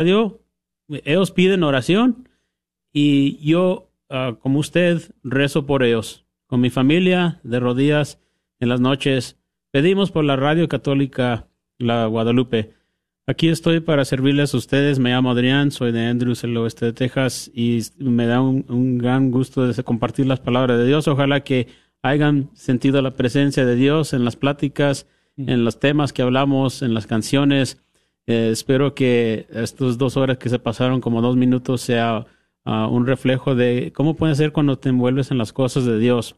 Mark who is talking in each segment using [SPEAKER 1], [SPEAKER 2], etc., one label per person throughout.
[SPEAKER 1] radio, ellos piden oración y yo, ah, como usted, rezo por ellos. Con mi familia, de rodillas, en las noches, pedimos por la radio católica, la Guadalupe. Aquí estoy para servirles a ustedes. Me llamo Adrián, soy de Andrews, el oeste de Texas, y me da un, gran gusto de compartir las palabras de Dios. Ojalá que hayan sentido la presencia de Dios en las pláticas, mm. en los temas que hablamos, en las canciones. Eh, espero que estas dos horas que se pasaron como dos minutos sea ah, un reflejo de cómo puede ser cuando te envuelves en las cosas de Dios.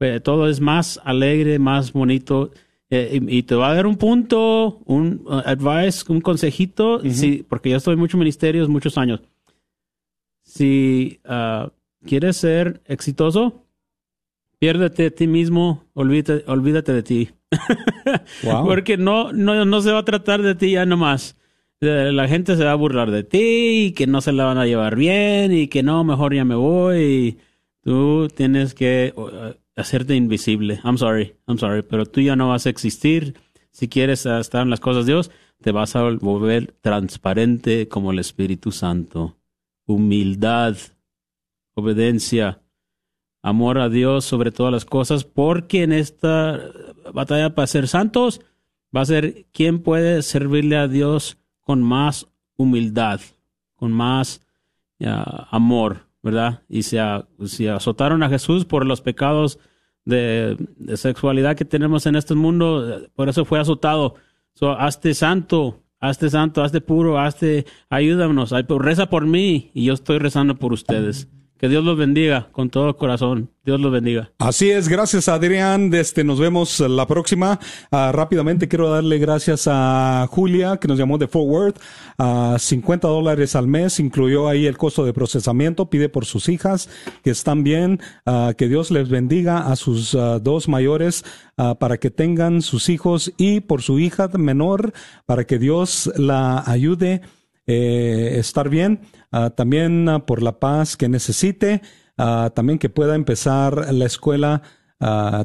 [SPEAKER 1] Eh, todo es más alegre, más bonito. Eh, y, te va a dar un punto, un uh, advice, un consejito, porque yo estoy en muchos ministerios, muchos años. Si uh, quieres ser exitoso, piérdete a ti mismo, olvídate, olvídate de ti. porque no, no, no se va a tratar de ti ya nomás. La gente se va a burlar de ti y que no se la van a llevar bien y que no, mejor ya me voy. Y tú tienes que hacerte invisible. I'm sorry, I'm sorry, pero tú ya no vas a existir. Si quieres estar en las cosas de Dios, te vas a volver transparente como el Espíritu Santo. Humildad, obediencia, amor a Dios sobre todas las cosas, porque en esta batalla para ser santos va a ser quién puede servirle a Dios con más humildad, con más amor, ¿verdad? Y si, azotaron a Jesús por los pecados de, sexualidad que tenemos en este mundo, por eso fue azotado. So, hazte santo, hazte santo, hazte puro, hazte, ayúdanos, reza por mí y yo estoy rezando por ustedes. Que Dios los bendiga con todo corazón. Dios los bendiga.
[SPEAKER 2] Así es, gracias Adrián. Este, nos vemos la próxima. Ah, rápidamente quiero darle gracias a Julia que nos llamó de Forward. a 50 dólares al mes, incluyó ahí el costo de procesamiento. Pide por sus hijas que están bien. Ah, que Dios les bendiga a sus ah, dos mayores para que tengan sus hijos y por su hija menor para que Dios la ayude eh, estar bien, ah, también ah, por la paz que necesite, ah, también que pueda empezar la escuela,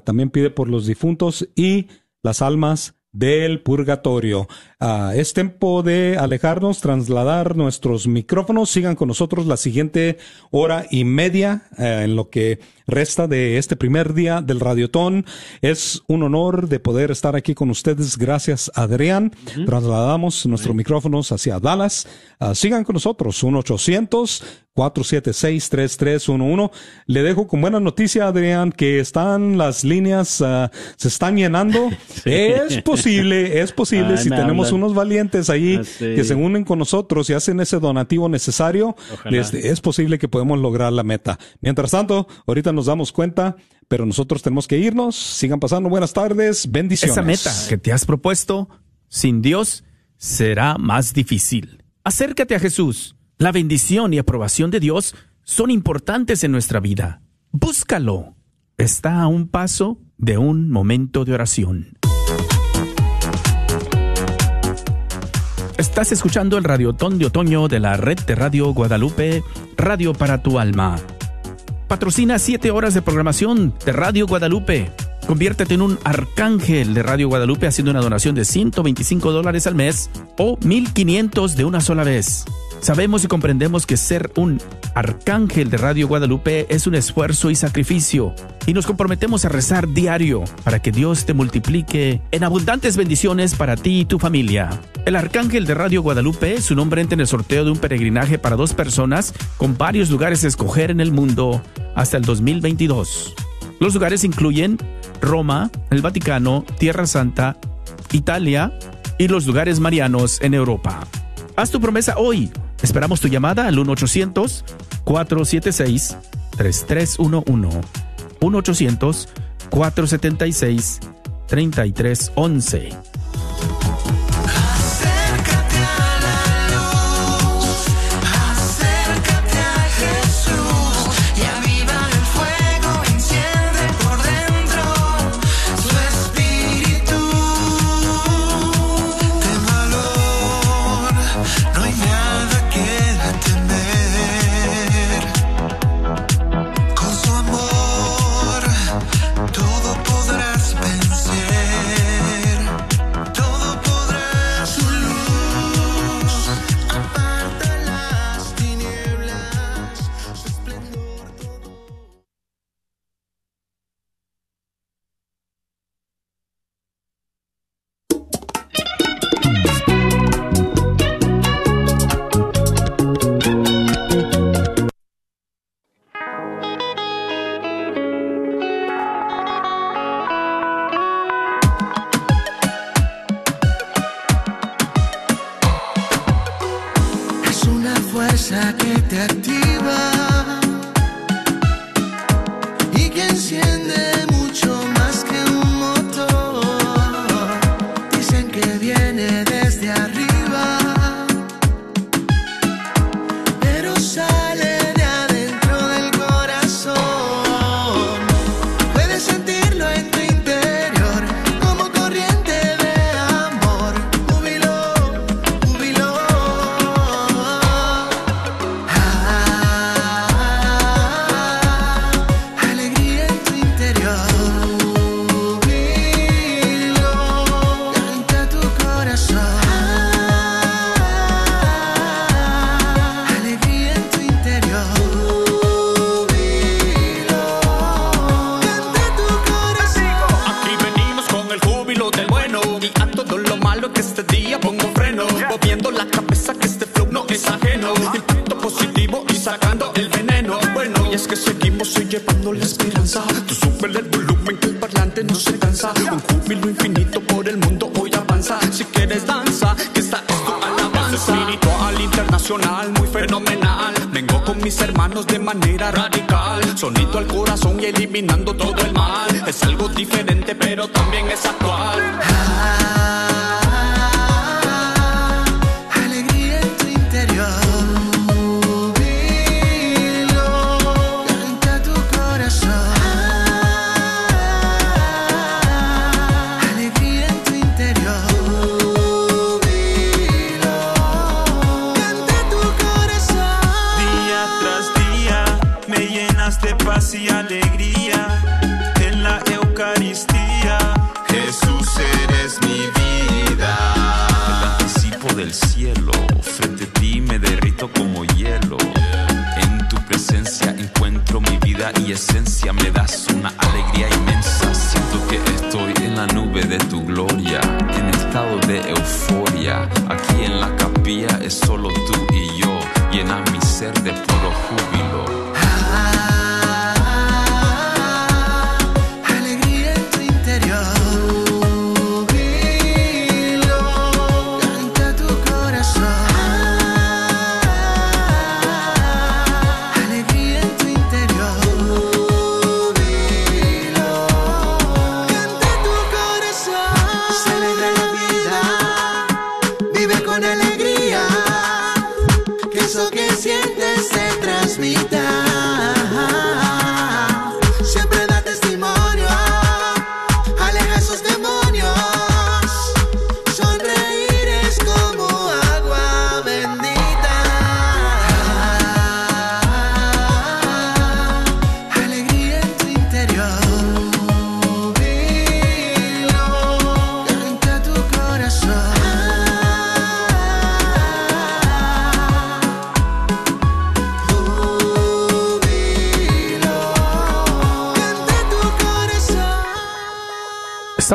[SPEAKER 2] también pide por los difuntos y las almas del purgatorio. es tiempo de alejarnos, trasladar nuestros micrófonos. Sigan con nosotros la siguiente hora y media eh, en lo que resta de este primer día del Radiotón. Es un honor de poder estar aquí con ustedes. Gracias, Adrián. Trasladamos nuestros micrófonos hacia Dallas. sigan con nosotros. 1 800 476-3311. Le dejo con buena noticia, Adrián, que están las líneas, uh, se están llenando. Es posible, es posible, si tenemos unos valientes ahí ah, que se unen con nosotros y hacen ese donativo necesario, es posible que podemos lograr la meta. Mientras tanto, ahorita nos damos cuenta, pero nosotros tenemos que irnos. Sigan pasando buenas tardes, bendiciones.
[SPEAKER 3] Esa meta que te has propuesto, sin Dios, será más difícil. Acércate a Jesús la bendición y aprobación de Dios son importantes en nuestra vida. Búscalo. Está a un paso de un momento de oración. Estás escuchando el Radiotón de Otoño de la red de Radio Guadalupe, Radio para tu alma. Patrocina 7 horas de programación de Radio Guadalupe. Conviértete en un arcángel de Radio Guadalupe haciendo una donación de 125 dólares al mes o 1500 de una sola vez. Sabemos y comprendemos que ser un arcángel de Radio Guadalupe es un esfuerzo y sacrificio, y nos comprometemos a rezar diario para que Dios te multiplique en abundantes bendiciones para ti y tu familia. El arcángel de Radio Guadalupe, su nombre entra en el sorteo de un peregrinaje para dos personas con varios lugares a escoger en el mundo hasta el 2022. Los lugares incluyen Roma, el Vaticano, Tierra Santa, Italia y los lugares marianos en Europa. Haz tu promesa hoy Esperamos tu llamada al 1-800-476-3311. 1-800-476-3311.
[SPEAKER 4] Como
[SPEAKER 5] hielo. En tu presencia encuentro mi vida y esencia, me das una alegría inmensa. Siento que estoy en la nube de tu gloria, en estado de euforia. Aquí en la capilla es solo tú y yo, llena mi ser de puro júbilo.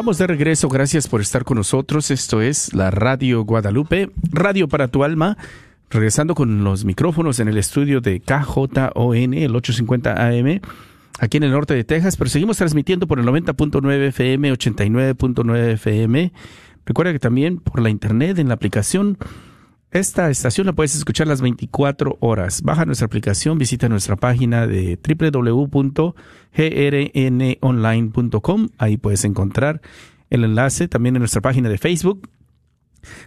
[SPEAKER 3] Estamos de regreso, gracias por estar con nosotros. Esto es la Radio Guadalupe, Radio para tu alma. Regresando con los micrófonos en el estudio de KJON, el 850 AM, aquí en el norte de Texas, pero seguimos transmitiendo por el 90.9 FM, 89.9 FM. Recuerda que también por la internet, en la aplicación, esta estación la puedes escuchar las 24 horas. Baja nuestra aplicación, visita nuestra página de www.grnonline.com. Ahí puedes encontrar el enlace también en nuestra página de Facebook.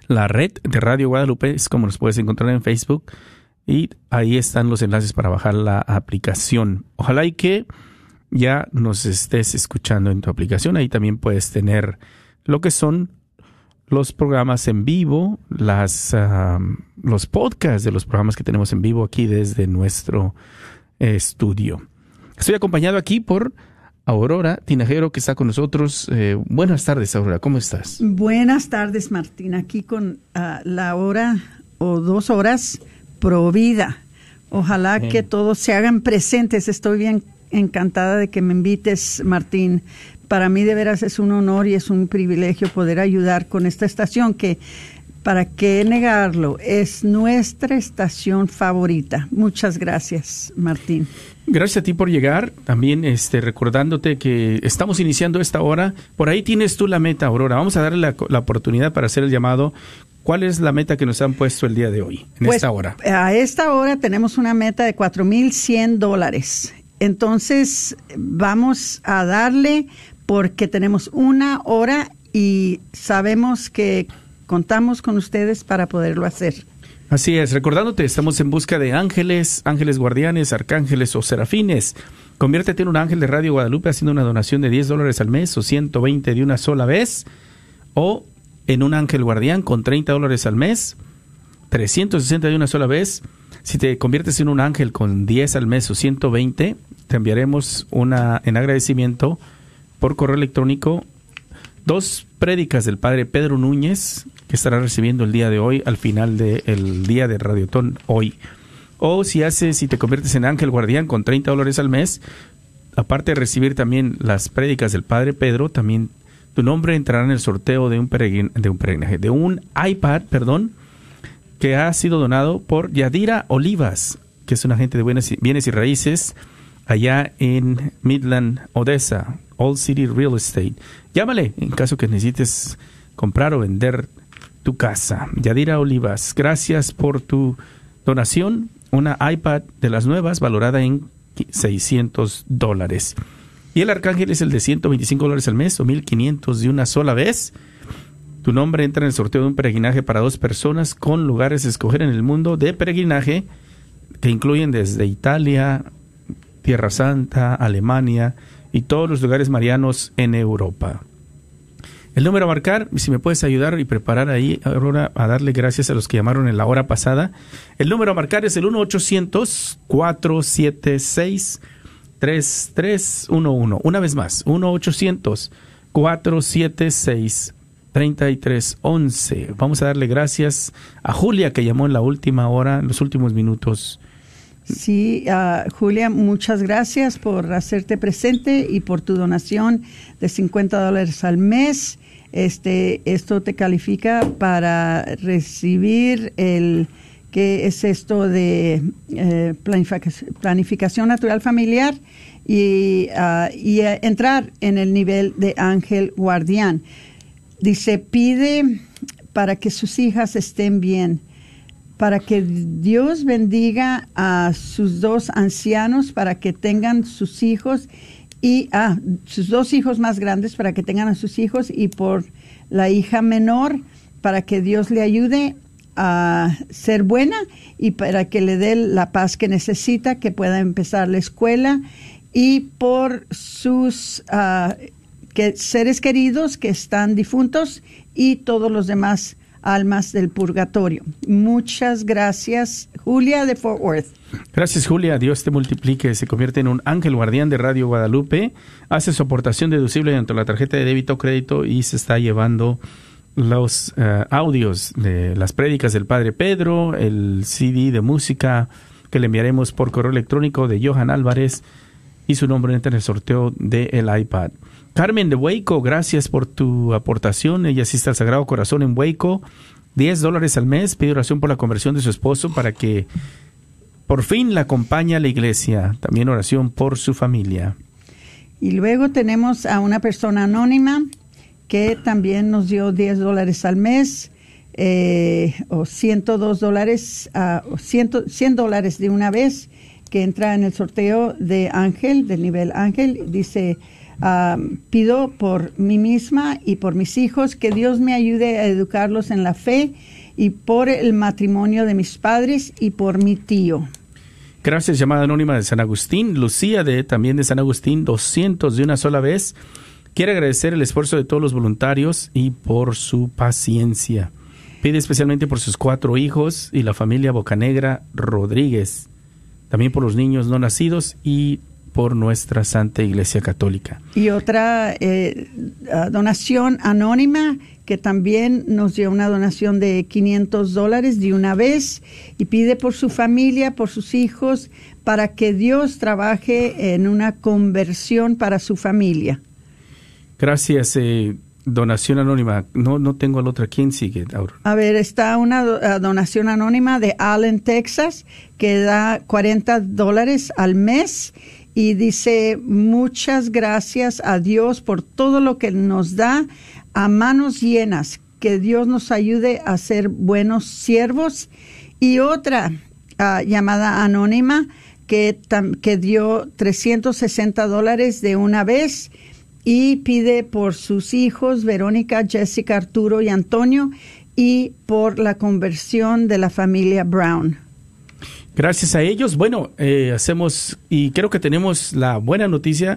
[SPEAKER 3] La red de Radio Guadalupe es como nos puedes encontrar en Facebook. Y ahí están los enlaces para bajar la aplicación. Ojalá y que ya nos estés escuchando en tu aplicación. Ahí también puedes tener lo que son los programas en vivo, las, los podcasts de los programas que tenemos en vivo aquí desde nuestro eh, estudio. Estoy acompañado aquí por Aurora Tinajero, que está con nosotros. Eh, buenas tardes, Aurora, ¿cómo estás?
[SPEAKER 6] Buenas tardes, Martín. Aquí con ah, la hora o dos horas provida. Ojalá
[SPEAKER 3] Bien.
[SPEAKER 6] que todos se hagan presentes. Estoy bien encantada de que me invites, Martín. Para mí de veras es un honor y es un privilegio poder ayudar con esta estación que, para qué negarlo, es nuestra estación favorita. Muchas gracias, Martín.
[SPEAKER 3] Gracias a ti por llegar. También este, recordándote que estamos iniciando esta hora. Por ahí tienes tú la meta, Aurora. Vamos a darle la, la oportunidad para hacer el llamado. ¿Cuál es la meta que nos han puesto el día de hoy, en
[SPEAKER 6] Pues,
[SPEAKER 3] esta hora?
[SPEAKER 6] A esta hora tenemos una meta de 4.100 dólares. Entonces, vamos a darle porque tenemos una hora y sabemos que contamos con ustedes para poderlo hacer.
[SPEAKER 3] Así es, recordándote, estamos en busca de ángeles, ángeles guardianes, arcángeles o serafines. Conviértete en un ángel de Radio Guadalupe haciendo una donación de 10 dólares al mes o 120 de una sola vez. O en un ángel guardián con 30 dólares al mes, 360 de una sola vez. Si te conviertes en un ángel con 10 al mes o 120, te enviaremos una en agradecimiento por correo electrónico dos prédicas del padre Pedro Núñez que estará recibiendo el día de hoy al final del día de Radiotón hoy. O si haces, si te conviertes en ángel guardián con 30 dólares al mes, aparte de recibir también las prédicas del padre Pedro, también tu nombre entrará en el sorteo de un peregrin- de un peregrinaje, de un iPad, perdón, que ha sido donado por Yadira Olivas, que es un agente de bienes y raíces allá en Midland, Odessa, Old City Real Estate. Llámale en caso que necesites comprar o vender tu casa. Yadira Olivas, gracias por tu donación. Una iPad de las nuevas valorada en 600 dólares. Y el arcángel es el de 125 dólares al mes o 1500 de una sola vez. Tu nombre entra en el sorteo de un peregrinaje para dos personas con lugares a escoger en el mundo de peregrinaje que incluyen desde Italia, Tierra Santa, Alemania y todos los lugares marianos en Europa. El número a marcar, si me puedes ayudar y preparar ahí, Aurora, a darle gracias a los que llamaron en la hora pasada. El número a marcar es el 1-800-476-3311. Una vez más, 1-800-476-3311. Vamos a darle gracias a Julia que llamó en la última hora, en los últimos minutos.
[SPEAKER 6] Sí, ah, Julia, muchas gracias por hacerte presente y por tu donación de 50 dólares al mes. Este, esto te califica para recibir el que es esto de eh, planific- planificación natural familiar y, ah, y eh, entrar en el nivel de ángel guardián. Dice, pide para que sus hijas estén bien para que Dios bendiga a sus dos ancianos para que tengan sus hijos y a sus dos hijos más grandes para que tengan a sus hijos y por la hija menor para que Dios le ayude a ser buena y para que le dé la paz que necesita, que pueda empezar la escuela y por sus ah, seres queridos que están difuntos y todos los demás almas del purgatorio. Muchas gracias, Julia de Fort Worth.
[SPEAKER 3] Gracias, Julia. Dios te multiplique. Se convierte en un ángel guardián de Radio Guadalupe. Hace su aportación deducible dentro de la tarjeta de débito o crédito y se está llevando los eh, audios de las prédicas del Padre Pedro, el CD de música que le enviaremos por correo electrónico de Johan Álvarez y su nombre entra en el sorteo del iPad. Carmen de Waco, gracias por tu aportación. Ella asiste al Sagrado Corazón en Waco. 10 dólares al mes. Pide oración por la conversión de su esposo para que por fin la acompañe a la iglesia. También oración por su familia.
[SPEAKER 6] Y luego tenemos a una persona anónima que también nos dio 10 dólares al mes eh, o 102 dólares, ah, o 100, 100 dólares de una vez que entra en el sorteo de Ángel, del nivel Ángel. Dice, ah, pido por mí misma y por mis hijos que Dios me ayude a educarlos en la fe y por el matrimonio de mis padres y por mi tío.
[SPEAKER 3] Gracias, llamada anónima de San Agustín. Lucía de también de San Agustín, 200 de una sola vez. Quiere agradecer el esfuerzo de todos los voluntarios y por su paciencia. Pide especialmente por sus cuatro hijos y la familia Bocanegra Rodríguez. También por los niños no nacidos y por nuestra Santa Iglesia Católica.
[SPEAKER 6] Y otra eh, donación anónima que también nos dio una donación de 500 dólares de una vez y pide por su familia, por sus hijos, para que Dios trabaje en una conversión para su familia.
[SPEAKER 3] Gracias, eh, donación anónima. No, no tengo al otro. ¿Quién sigue, Aurora?
[SPEAKER 6] A ver, está una do- donación anónima de Allen, Texas, que da 40 dólares al mes y dice muchas gracias a Dios por todo lo que nos da a manos llenas. que Dios nos ayude a ser buenos siervos. Y otra ah, llamada anónima que, que dio 360 dólares de una vez y pide por sus hijos, Verónica, Jessica, Arturo y Antonio, y por la conversión de la familia Brown.
[SPEAKER 3] Gracias a ellos, bueno, eh, hacemos y creo que tenemos la buena noticia.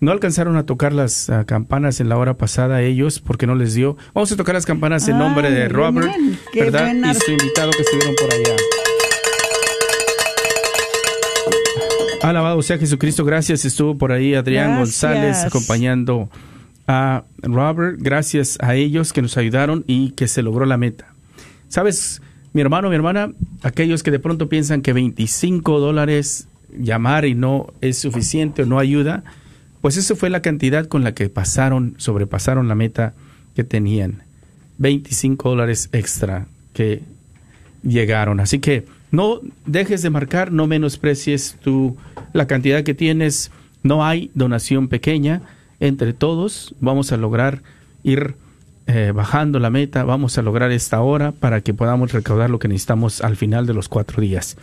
[SPEAKER 3] No alcanzaron a tocar las ah, campanas en la hora pasada ellos porque no les dio. Vamos a tocar las campanas en nombre de Robert,
[SPEAKER 6] bien,
[SPEAKER 3] ¿verdad?
[SPEAKER 6] buena-
[SPEAKER 3] Y su invitado que estuvieron por allá. Alabado sea Jesucristo, gracias. Estuvo por ahí Adrián
[SPEAKER 6] Gracias.
[SPEAKER 3] González acompañando a Robert. Gracias a ellos que nos ayudaron y que se logró la meta. ¿Sabes, mi hermano, mi hermana? Aquellos que de pronto piensan que 25 dólares llamar y no es suficiente o no ayuda, pues eso fue la cantidad con la que pasaron, sobrepasaron la meta que tenían. 25 dólares extra que llegaron. Así que no dejes de marcar, no menosprecies tu, la cantidad que tienes. No hay donación pequeña. Entre todos vamos a lograr ir eh, bajando la meta. Vamos a lograr esta hora para que podamos recaudar lo que necesitamos al final de los cuatro días.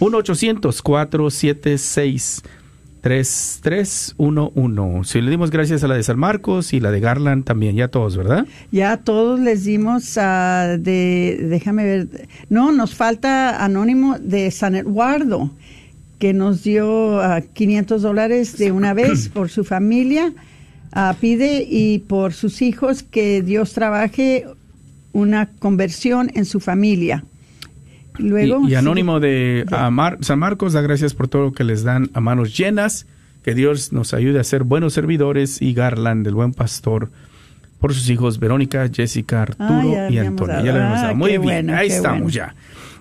[SPEAKER 3] 1-800-476-3311. Si le dimos gracias a la de San Marcos y la de Garland también, ya todos, ¿verdad?
[SPEAKER 6] Ya todos les dimos ah, de, déjame ver, no, nos falta anónimo de San Eduardo, que nos dio ah, 500 dólares de una vez por su familia, ah, pide y por sus hijos que Dios trabaje una conversión en su familia. Luego,
[SPEAKER 3] y, y Anónimo
[SPEAKER 6] sí,
[SPEAKER 3] de Mar- San Marcos da gracias por todo lo que les dan a manos llenas. Que Dios nos ayude a ser buenos servidores y Garland, el buen pastor, por sus hijos Verónica, Jessica, Arturo
[SPEAKER 6] Ah,
[SPEAKER 3] y Antonio.
[SPEAKER 6] dado.
[SPEAKER 3] Ya le hemos
[SPEAKER 6] Ah,
[SPEAKER 3] dado. Muy bien,
[SPEAKER 6] bueno,
[SPEAKER 3] ahí estamos
[SPEAKER 6] bueno.
[SPEAKER 3] ya.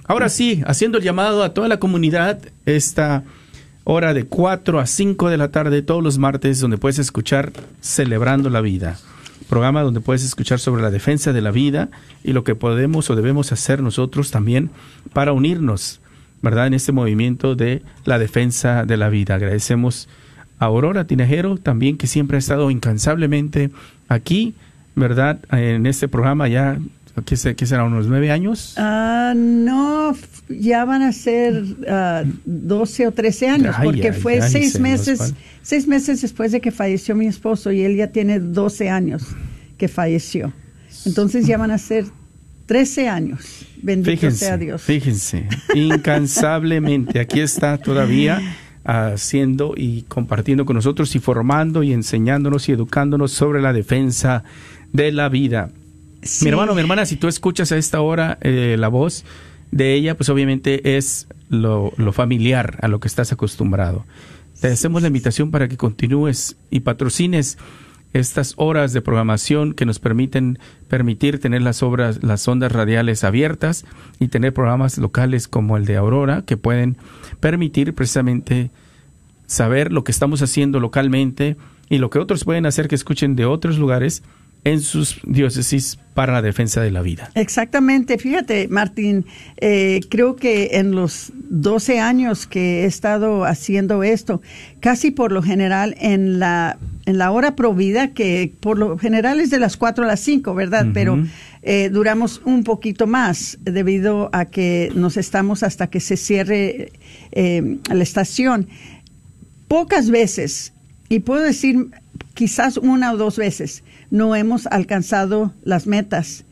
[SPEAKER 3] Ahora sí, haciendo el llamado a toda la comunidad, esta hora de 4 a 5 de la tarde, todos los martes, donde puedes escuchar Celebrando la Vida. Programa donde puedes escuchar sobre la defensa de la vida y lo que podemos o debemos hacer nosotros también para unirnos, ¿verdad? En este movimiento de la defensa de la vida. Agradecemos a Aurora Tinajero también que siempre ha estado incansablemente aquí, ¿verdad? En este programa ya, ¿qué, se- qué será? ¿Unos nueve años?
[SPEAKER 6] Ah, no, ya van a ser ah, 12 o 13 años,
[SPEAKER 3] Ay,
[SPEAKER 6] porque
[SPEAKER 3] ay,
[SPEAKER 6] fue
[SPEAKER 3] ay,
[SPEAKER 6] seis meses, seis meses después de que falleció mi esposo y él ya tiene 12 años que falleció. Entonces ya van a ser 13 años. Bendito
[SPEAKER 3] Fíjense,
[SPEAKER 6] sea Dios.
[SPEAKER 3] fíjense, incansablemente, aquí está todavía haciendo y compartiendo con nosotros y formando y enseñándonos y educándonos sobre la defensa de la vida.
[SPEAKER 6] Sí.
[SPEAKER 3] Mi hermano, mi hermana, si tú escuchas a esta hora eh, la voz de ella, pues obviamente es lo, lo familiar a lo que estás acostumbrado. Te hacemos la invitación para que continúes y patrocines estas horas de programación que nos permiten permitir tener las obras, las ondas radiales abiertas y tener programas locales como el de Aurora que pueden permitir precisamente saber lo que estamos haciendo localmente y lo que otros pueden hacer que escuchen de otros lugares en sus diócesis para la defensa de la vida.
[SPEAKER 6] Exactamente, fíjate, Martín, eh, creo que en los 12 años que he estado haciendo esto, casi por lo general en la, en la hora provida, que por lo general es de las 4 a las 5, ¿verdad? Pero eh, duramos un poquito más debido a que nos estamos hasta que se cierre eh, la estación. Pocas veces, y puedo decir quizás una o dos veces, no hemos alcanzado las metas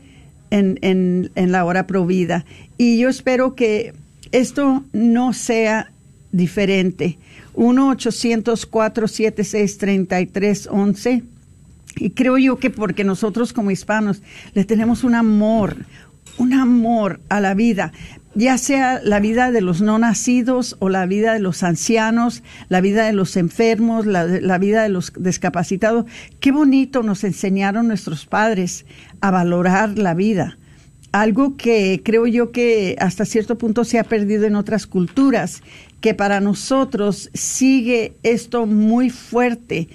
[SPEAKER 6] en, en, la hora provida. Y yo espero que esto no sea diferente. 1-800-476-3311. Y creo yo que porque nosotros como hispanos le tenemos un amor, un amor a la vida, ya sea la vida de los no nacidos o la vida de los ancianos, la vida de los enfermos, la, vida de los discapacitados. Qué bonito nos enseñaron nuestros padres a valorar la vida. Algo que creo yo que hasta cierto punto se ha perdido en otras culturas, que para nosotros sigue esto muy fuerte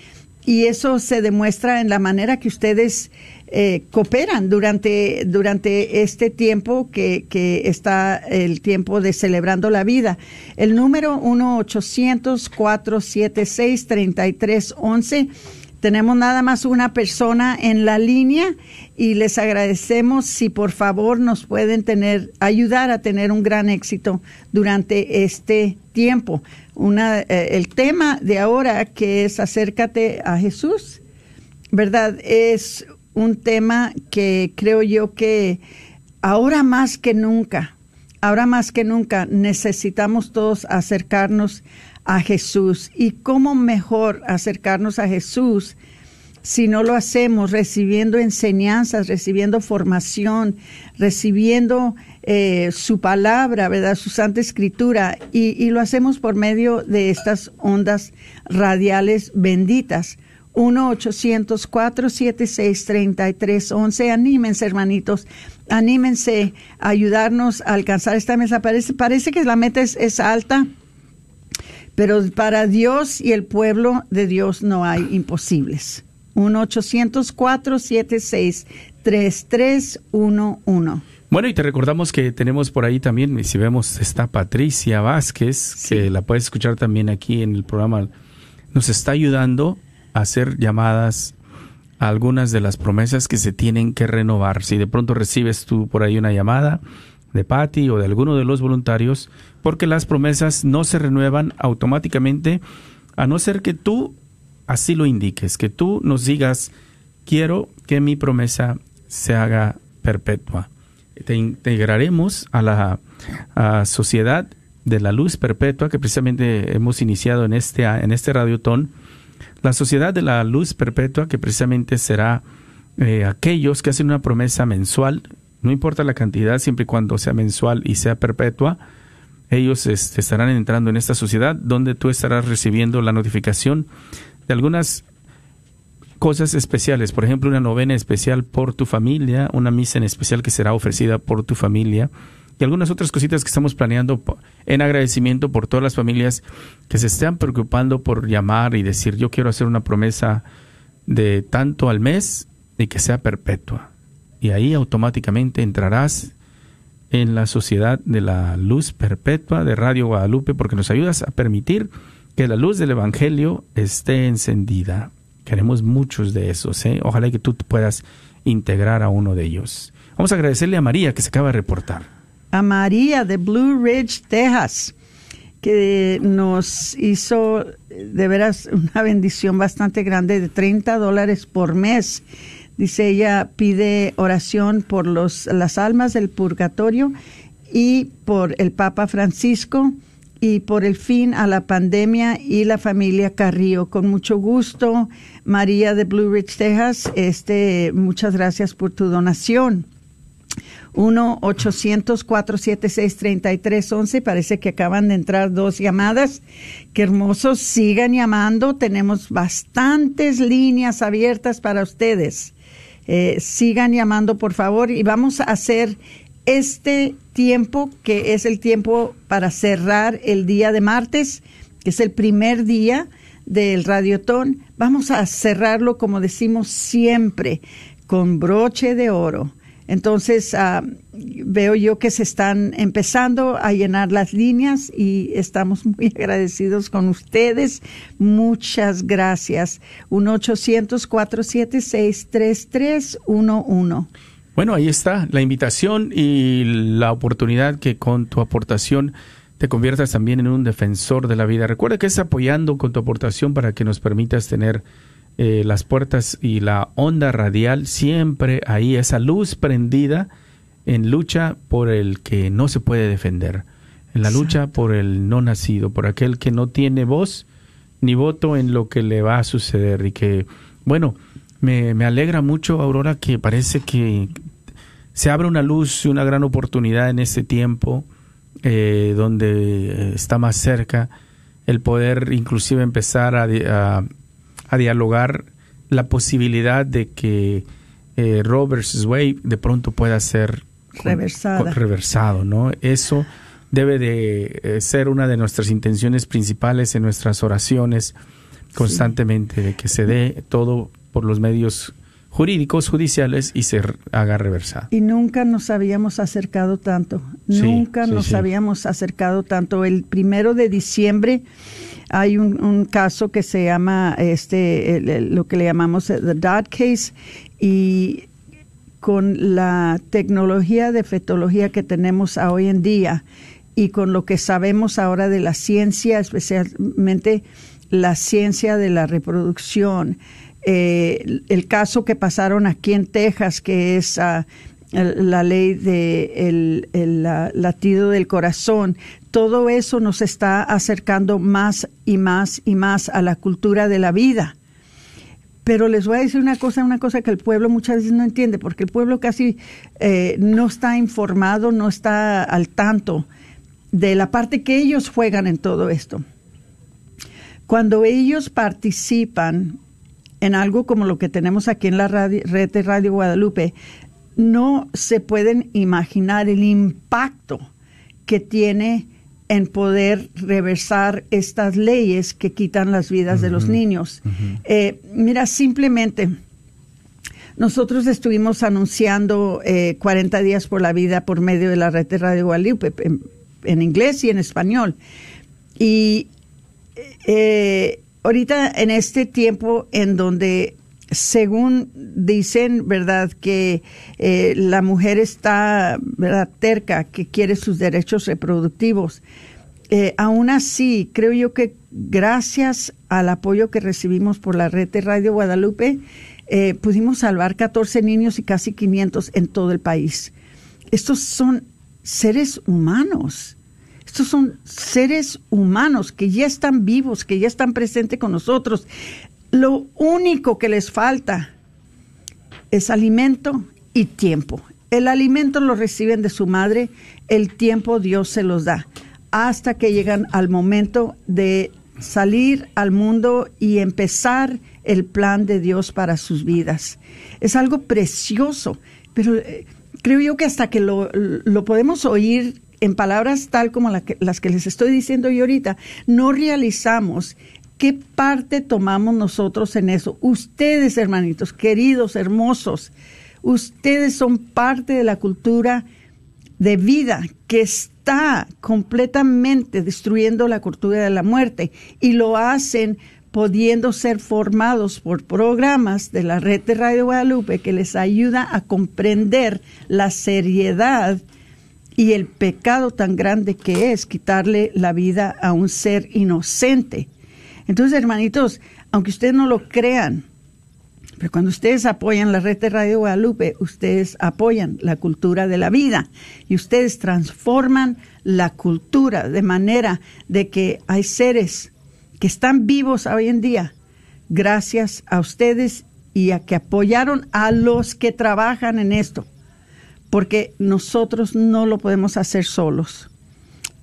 [SPEAKER 6] y eso se demuestra en la manera que ustedes eh, cooperan durante, durante este tiempo que, que está el tiempo de celebrando la vida. El número 1-800-476-3311 tenemos nada más una persona en la línea y les agradecemos si por favor nos pueden tener, ayudar a tener un gran éxito durante este tiempo. Una, eh, el tema de ahora que es acércate a Jesús, ¿verdad? Es un tema que creo yo que ahora más que nunca, ahora más que nunca necesitamos todos acercarnos a Jesús. ¿Y cómo mejor acercarnos a Jesús si no lo hacemos recibiendo enseñanzas, recibiendo formación, recibiendo eh, su palabra, ¿verdad? Su Santa Escritura, y, y lo hacemos por medio de estas ondas radiales benditas. 1-800-476-3311. Anímense, hermanitos. Anímense a ayudarnos a alcanzar esta mesa. Parece, parece que la meta es, es alta, pero para Dios y el pueblo de Dios no hay imposibles. 1-800-476-3311.
[SPEAKER 3] Bueno, y te recordamos que tenemos por ahí también, si vemos, está Patricia Vázquez, que la puedes escuchar también aquí en el programa. Nos está ayudando hacer llamadas a algunas de las promesas que se tienen que renovar. Si de pronto recibes tú por ahí una llamada de Patty o de alguno de los voluntarios, porque las promesas no se renuevan automáticamente, a no ser que tú así lo indiques, que tú nos digas, quiero que mi promesa se haga perpetua. Te integraremos a la Sociedad de la Luz Perpetua que precisamente hemos iniciado en este, en este radiotón. La Sociedad de la Luz Perpetua que precisamente será eh, aquellos que hacen una promesa mensual, no importa la cantidad, siempre y cuando sea mensual y sea perpetua, ellos este, estarán entrando en esta sociedad donde tú estarás recibiendo la notificación de algunas cosas especiales, por ejemplo, una novena especial por tu familia, una misa en especial que será ofrecida por tu familia y algunas otras cositas que estamos planeando en agradecimiento por todas las familias que se están preocupando por llamar y decir yo quiero hacer una promesa de tanto al mes y que sea perpetua. Y ahí automáticamente entrarás en la sociedad de la luz perpetua de Radio Guadalupe porque nos ayudas a permitir que la luz del Evangelio esté encendida. Queremos muchos de esos, ¿eh? Ojalá que tú puedas integrar a uno de ellos. Vamos a agradecerle a María que se acaba de reportar.
[SPEAKER 6] A María de Blue Ridge, Texas, que nos hizo de veras una bendición bastante grande de 30 dólares por mes. Dice ella pide oración por los, las almas del purgatorio y por el Papa Francisco y por el fin a la pandemia y la familia Carrillo. Con mucho gusto, María de Blue Ridge, Texas, este, muchas gracias por tu donación. 1-800-476-3311. Parece que acaban de entrar dos llamadas. Qué hermosos. Sigan llamando. Tenemos bastantes líneas abiertas para ustedes. Eh, sigan llamando, por favor. Y vamos a hacer este tiempo, que es el tiempo para cerrar el día de martes, que es el primer día del Radiotón. Vamos a cerrarlo, como decimos siempre, con broche de oro. Entonces, ah, veo yo que se están empezando a llenar las líneas y estamos muy agradecidos con ustedes. Muchas gracias. 1-800-476-3311.
[SPEAKER 3] Bueno, ahí está la invitación y la oportunidad que con tu aportación te conviertas también en un defensor de la vida. Recuerda que es apoyando con tu aportación para que nos permitas tener eh, las puertas y la onda radial siempre ahí, esa luz prendida en lucha por el que no se puede defender, en la lucha por el no nacido, por aquel que no tiene voz ni voto en lo que le va a suceder. Y que, bueno, me, me alegra mucho, Aurora, que parece que se abre una luz y una gran oportunidad en este tiempo eh, donde está más cerca el poder inclusive empezar a, a- a dialogar la posibilidad de que eh, Roe versus Wade de pronto pueda ser con-
[SPEAKER 6] Reversada.
[SPEAKER 3] con- reversado, ¿no? Eso debe de eh, ser una de nuestras intenciones principales en nuestras oraciones constantemente, de que se dé todo por los medios jurídicos, judiciales y se haga reversado.
[SPEAKER 6] Y nunca nos habíamos acercado tanto.
[SPEAKER 3] Sí,
[SPEAKER 6] nunca
[SPEAKER 3] sí,
[SPEAKER 6] nos habíamos acercado tanto. El primero de diciembre hay un, caso que se llama este lo que le llamamos the Dodd case y con la tecnología de fetología que tenemos a hoy en día y con lo que sabemos ahora de la ciencia, especialmente la ciencia de la reproducción, eh, el- el caso que pasaron aquí en Texas, que es ah, la ley de el, latido del corazón, todo eso nos está acercando más y más y más a la cultura de la vida. Pero les voy a decir una cosa, una cosa que el pueblo muchas veces no entiende, porque el pueblo casi eh, no está informado, no está al tanto de la parte que ellos juegan en todo esto. Cuando ellos participan en algo como lo que tenemos aquí en la red de Radio Guadalupe, no se pueden imaginar el impacto que tiene en poder reversar estas leyes que quitan las vidas de los niños. Eh, mira, simplemente nosotros estuvimos anunciando eh, 40 días por la vida por medio de la red de Radio Guadalupe en, en inglés y en español. Y eh, ahorita en este tiempo en donde según dicen, ¿verdad? Que eh, la mujer está. Terca, que quiere sus derechos reproductivos. Eh, aún así, creo yo que gracias al apoyo que recibimos por la red de Radio Guadalupe, eh, pudimos salvar 14 niños y casi 500 en todo el país. Estos son seres humanos. Estos son seres humanos que ya están vivos, que ya están presentes con nosotros. Lo único que les falta es alimento y tiempo. El alimento lo reciben de su madre, el tiempo Dios se los da, hasta que llegan al momento de salir al mundo y empezar el plan de Dios para sus vidas. Es algo precioso, pero eh, creo yo que hasta que lo, lo podemos oír en palabras tal como las que les estoy diciendo yo ahorita, no realizamos qué parte tomamos nosotros en eso. Ustedes, hermanitos, queridos, hermosos, ustedes son parte de la cultura de vida que está completamente destruyendo la cultura de la muerte y lo hacen pudiendo ser formados por programas de la red de Radio Guadalupe que les ayuda a comprender la seriedad y el pecado tan grande que es quitarle la vida a un ser inocente. Entonces, hermanitos, aunque ustedes no lo crean, pero cuando ustedes apoyan la red de Radio Guadalupe, ustedes apoyan la cultura de la vida y ustedes transforman la cultura de manera de que hay seres que están vivos hoy en día gracias a ustedes y a que apoyaron a los que trabajan en esto, porque nosotros no lo podemos hacer solos.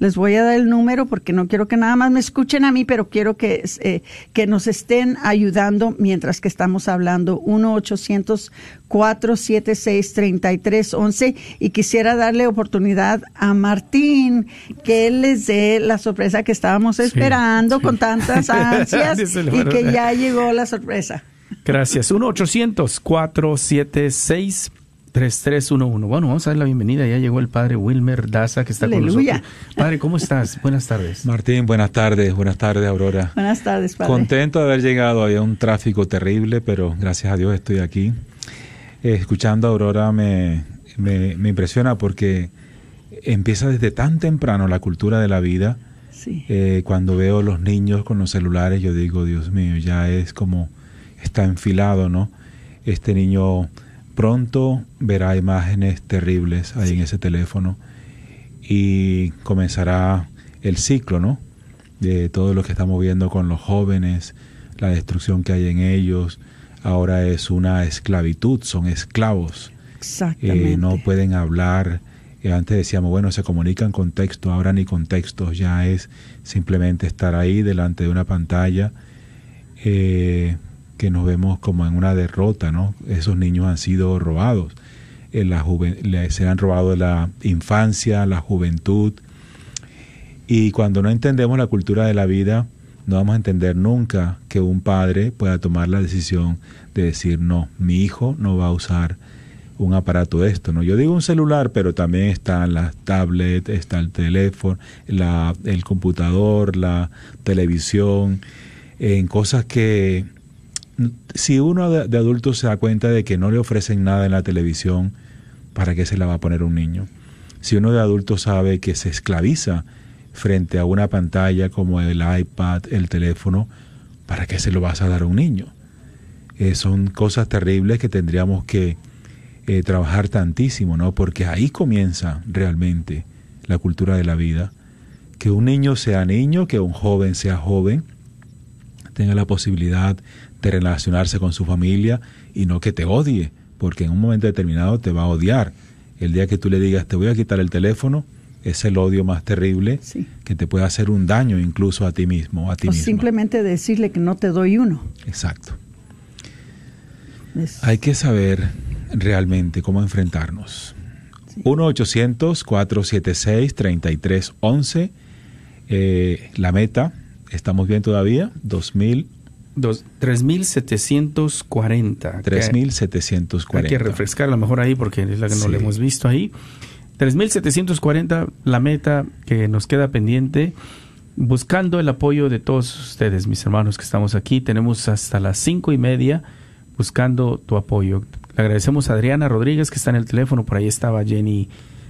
[SPEAKER 6] Les voy a dar el número porque no quiero que nada más me escuchen a mí, pero quiero que, eh, que nos estén ayudando mientras que estamos hablando. 1-800-476-3311. Y quisiera darle oportunidad a Martín que él les dé la sorpresa que estábamos esperando
[SPEAKER 3] sí.
[SPEAKER 6] con tantas ansias y que ya llegó la sorpresa.
[SPEAKER 3] Gracias. 1-800-476-3311. Bueno, vamos a dar la bienvenida. Ya llegó el padre Wilmer Daza que está
[SPEAKER 6] Aleluya.
[SPEAKER 3] con nosotros. Padre, ¿cómo estás? Buenas tardes.
[SPEAKER 7] Martín, buenas tardes, buenas tardes, Aurora.
[SPEAKER 6] Buenas tardes, padre.
[SPEAKER 7] Contento de haber llegado, había un tráfico terrible, pero gracias a Dios estoy aquí. Eh, escuchando a Aurora me, me, me impresiona porque empieza desde tan temprano la cultura de la vida.
[SPEAKER 6] Sí.
[SPEAKER 7] Eh, cuando veo los niños con los celulares, yo digo, Dios mío, ya es como está enfilado, ¿no? Este niño pronto verá imágenes terribles ahí en ese teléfono y comenzará el ciclo, ¿no? De todo lo que estamos viendo con los jóvenes, la destrucción que hay en ellos. Ahora es una esclavitud, son esclavos.
[SPEAKER 6] Exactamente.
[SPEAKER 7] Eh, no pueden hablar. Eh, antes decíamos, bueno, se comunican con texto, ahora ni con textos, ya es simplemente estar ahí delante de una pantalla eh, que nos vemos como en una derrota, ¿no? Esos niños han sido robados, le- se han robado la infancia, la juventud, y cuando no entendemos la cultura de la vida, no vamos a entender nunca que un padre pueda tomar la decisión de decir, no, mi hijo no va a usar un aparato de esto, ¿no? Yo digo un celular, pero también están las tablets, está el teléfono, el computador, la televisión, en cosas que si uno de, de adulto se da cuenta de que no le ofrecen nada en la televisión, ¿para qué se la va a poner un niño? Si uno de adulto sabe que se esclaviza frente a una pantalla como el iPad, el teléfono, ¿para qué se lo vas a dar a un niño? Eh, son cosas terribles que tendríamos que eh, trabajar tantísimo, ¿no? Porque ahí comienza realmente la cultura de la vida. Que un niño sea niño, que un joven sea joven, tenga la posibilidad de relacionarse con su familia y no que te odie, porque en un momento determinado te va a odiar. El día que tú le digas te voy a quitar el teléfono, es el odio más terrible
[SPEAKER 6] Sí.
[SPEAKER 7] que te puede hacer un daño incluso a ti mismo, a ti
[SPEAKER 6] O
[SPEAKER 7] misma.
[SPEAKER 6] simplemente decirle que no te doy uno.
[SPEAKER 7] Exacto.
[SPEAKER 6] Es-
[SPEAKER 7] Hay que saber realmente cómo enfrentarnos. 1-800-476-3311. Eh, la meta, ¿estamos bien todavía? 2000,
[SPEAKER 3] Dos- 3.740.
[SPEAKER 7] 3.740.
[SPEAKER 3] Hay que refrescar a lo mejor ahí porque es la que no
[SPEAKER 7] Sí.
[SPEAKER 3] le hemos visto ahí. 3.740, la meta que nos queda pendiente, buscando el apoyo de todos ustedes, mis hermanos que estamos aquí. Tenemos hasta las cinco y media buscando tu apoyo. Le agradecemos a Adriana Rodríguez que está en el teléfono, por ahí estaba Jenny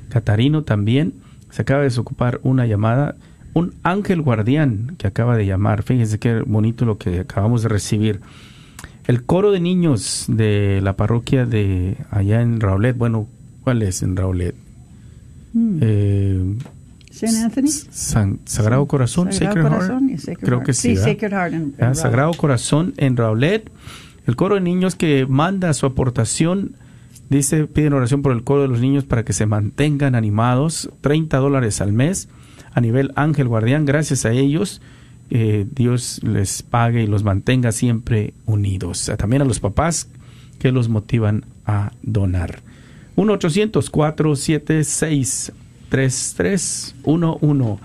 [SPEAKER 3] Catarino también. Se acaba de desocupar una llamada. Un ángel guardián que acaba de llamar. Fíjense qué bonito lo que acabamos de recibir. El coro de niños de la parroquia de allá en Raulet, bueno, ¿cuál es en Raulet?
[SPEAKER 6] Mm.
[SPEAKER 3] Eh,
[SPEAKER 6] Saint Anthony.
[SPEAKER 3] San- Sagrado Corazón,
[SPEAKER 6] Sagrado
[SPEAKER 3] Sacred
[SPEAKER 6] Corazón
[SPEAKER 3] Heart.
[SPEAKER 6] Sacred
[SPEAKER 3] Creo
[SPEAKER 6] Heart.
[SPEAKER 3] que sí.
[SPEAKER 6] Sacred Heart en- en
[SPEAKER 3] Ah. Sagrado Corazón en Raulet. El coro de niños que manda su aportación, dice, piden oración por el coro de los niños para que se mantengan animados, 30 dólares al mes a nivel Ángel Guardián. Gracias a ellos, eh, Dios les pague y los mantenga siempre unidos. También a los papás que los motivan a donar. 1-800-476-3311.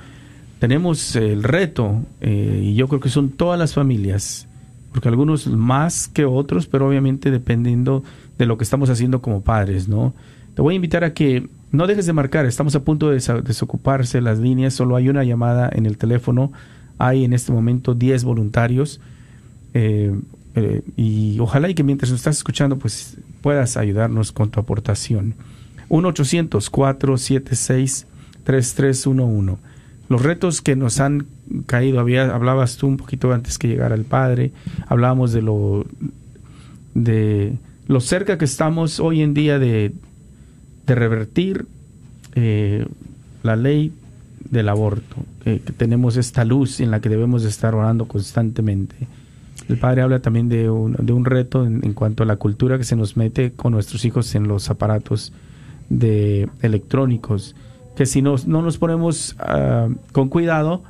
[SPEAKER 3] Tenemos el reto, eh, y yo creo que son todas las familias, porque algunos más que otros, pero obviamente dependiendo de lo que estamos haciendo como padres, ¿no? Te voy a invitar a que no dejes de marcar, estamos a punto de desocuparse las líneas, solo hay una llamada en el teléfono, hay en este momento 10 voluntarios, eh, eh, y ojalá y que mientras nos estás escuchando, pues puedas ayudarnos con tu aportación. 1-800-476-3311. Los retos que nos han caído, hablabas tú un poquito antes que llegara el padre, hablábamos de lo, de lo cerca que estamos hoy en día de, de revertir eh, la ley del aborto, que, que tenemos esta luz en la que debemos de estar orando constantemente. El padre habla también de un, de un reto en, en cuanto a la cultura que se nos mete con nuestros hijos en los aparatos de electrónicos, que si nos- no nos ponemos ah, con cuidado,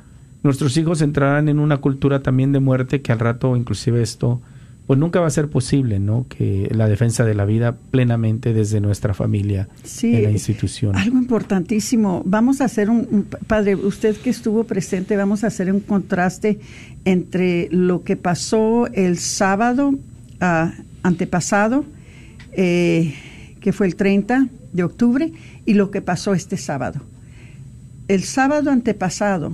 [SPEAKER 3] nuestros hijos entrarán en una cultura también de muerte que al rato inclusive esto pues nunca va a ser posible, ¿no? Que la defensa de la vida plenamente desde nuestra familia
[SPEAKER 6] Sí,
[SPEAKER 3] en la institución.
[SPEAKER 6] Algo importantísimo. Vamos a hacer un, un- padre, usted que estuvo presente, vamos a hacer un contraste entre lo que pasó el sábado ah, antepasado, eh, que fue el 30 de octubre, y lo que pasó este sábado. El sábado antepasado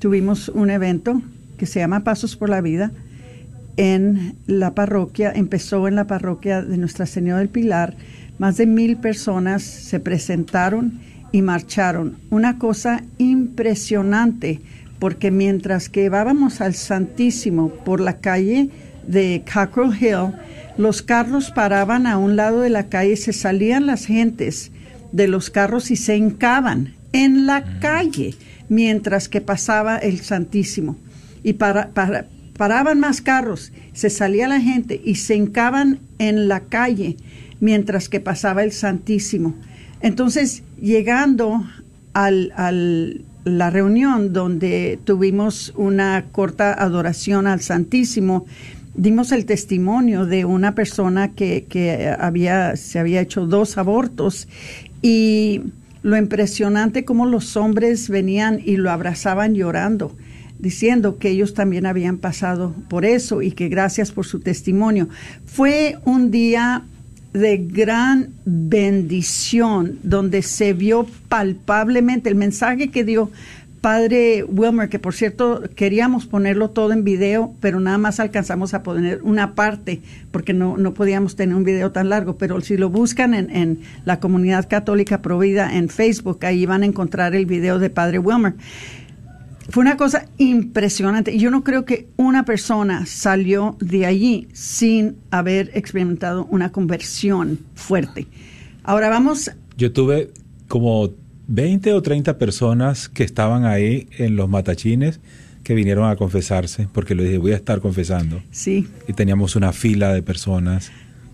[SPEAKER 6] tuvimos un evento que se llama Pasos por la Vida en la parroquia, empezó en la parroquia de Nuestra Señora del Pilar. Más de mil personas se presentaron y marcharon. Una cosa impresionante, porque mientras que llevábamos al Santísimo por la calle de Cockrell Hill, los carros paraban a un lado de la calle, se salían las gentes de los carros y se hincaban en la calle mientras que pasaba el Santísimo. Y para, para- paraban más carros, se salía la gente y se hincaban en la calle mientras que pasaba el Santísimo. Entonces, llegando al- la reunión donde tuvimos una corta adoración al Santísimo, dimos el testimonio de una persona que, había, se había hecho dos abortos y lo impresionante como los hombres venían y lo abrazaban llorando, diciendo que ellos también habían pasado por eso y que gracias por su testimonio. Fue un día de gran bendición, donde se vio palpablemente el mensaje que dio Padre Wilmer, que por cierto queríamos ponerlo todo en video, pero nada más alcanzamos a poner una parte, porque no, no podíamos tener un video tan largo, pero si lo buscan en, en la comunidad católica provida en Facebook, ahí van a encontrar el video de Padre Wilmer. Fue una cosa impresionante. Yo no creo que una persona salió de allí sin haber experimentado una conversión fuerte. Ahora vamos,
[SPEAKER 7] Yo tuve como 20 o 30 personas que estaban ahí en los matachines que vinieron a confesarse, porque les dije, voy a estar confesando.
[SPEAKER 6] sí,
[SPEAKER 7] Y teníamos una fila de personas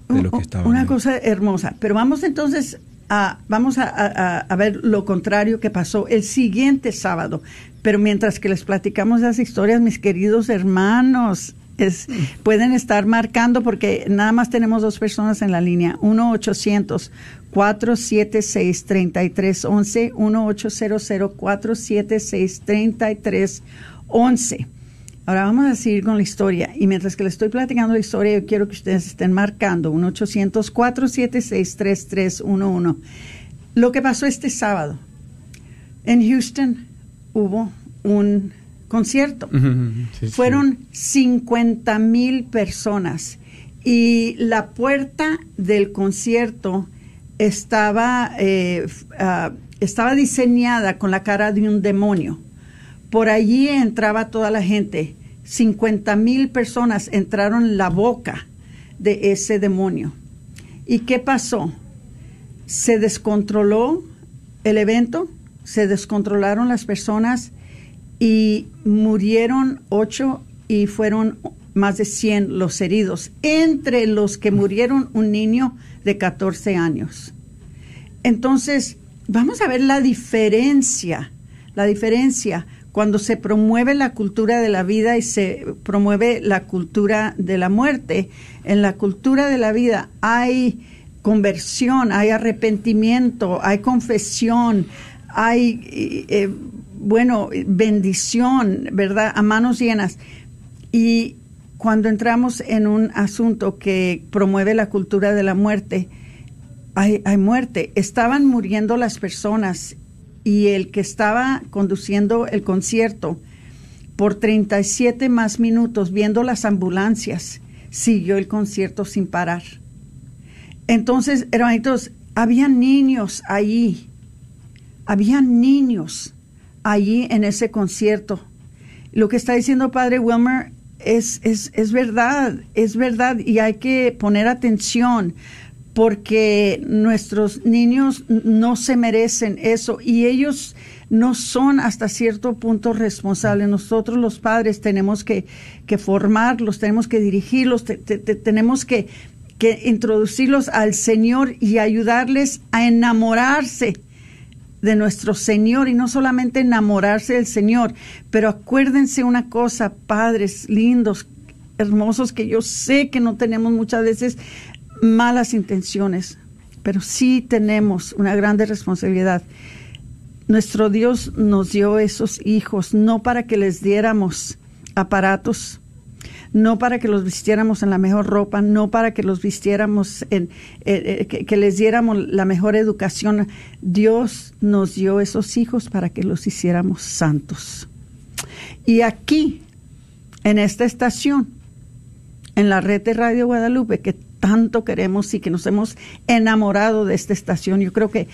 [SPEAKER 7] de los que estaban
[SPEAKER 6] una
[SPEAKER 7] ahí.
[SPEAKER 6] cosa hermosa. Pero vamos entonces a, vamos a, a- a ver lo contrario que pasó el siguiente sábado. Pero mientras que les platicamos las historias, mis queridos hermanos, es, pueden estar marcando porque nada más tenemos dos personas en la línea. 1-800-476-3311, 1-800-476-3311. Ahora vamos a seguir con la historia. Y mientras que les estoy platicando la historia, yo quiero que ustedes estén marcando 1-800-476-3311. Lo que pasó este sábado. En Houston hubo un concierto.
[SPEAKER 1] Sí, sí.
[SPEAKER 6] Fueron 50 mil personas y la puerta del concierto estaba, eh, ah, estaba diseñada con la cara de un demonio. Por allí entraba toda la gente. 50 mil personas entraron en la boca de ese demonio. ¿Y qué pasó? Se descontroló el evento, se descontrolaron las personas y murieron ocho y fueron más de 100 los heridos, entre los que murieron un niño de 14 años. Entonces, vamos a ver la diferencia, la diferencia cuando se promueve la cultura de la vida y se promueve la cultura de la muerte. En la cultura de la vida hay conversión, hay arrepentimiento, hay confesión, hay, eh, eh, bueno, bendición, ¿verdad? A manos llenas. Y cuando entramos en un asunto que promueve la cultura de la muerte, hay, muerte. Estaban muriendo las personas y el que estaba conduciendo el concierto por 37 más minutos viendo las ambulancias siguió el concierto sin parar. Entonces, hermanitos, había niños allí, había niños allí en ese concierto. Lo que está diciendo Padre Wilmer es, es, es verdad, es verdad y hay que poner atención porque nuestros niños no se merecen eso y ellos no son hasta cierto punto responsables. Nosotros los padres tenemos que, que formarlos, tenemos que dirigirlos, te- te- te- tenemos que, que introducirlos al Señor y ayudarles a enamorarse de nuestro Señor y no solamente enamorarse del Señor, pero acuérdense una cosa, padres lindos, hermosos, que yo sé que no tenemos muchas veces malas intenciones, pero sí tenemos una grande responsabilidad. Nuestro Dios nos dio esos hijos no para que les diéramos aparatos, no para que los vistiéramos en la mejor ropa, no para que los vistiéramos en, eh, eh, que, que les diéramos la mejor educación. Dios nos dio esos hijos para que los hiciéramos santos. Y aquí, en esta estación, en la red de Radio Guadalupe, que tanto queremos y que nos hemos enamorado de esta estación, yo creo que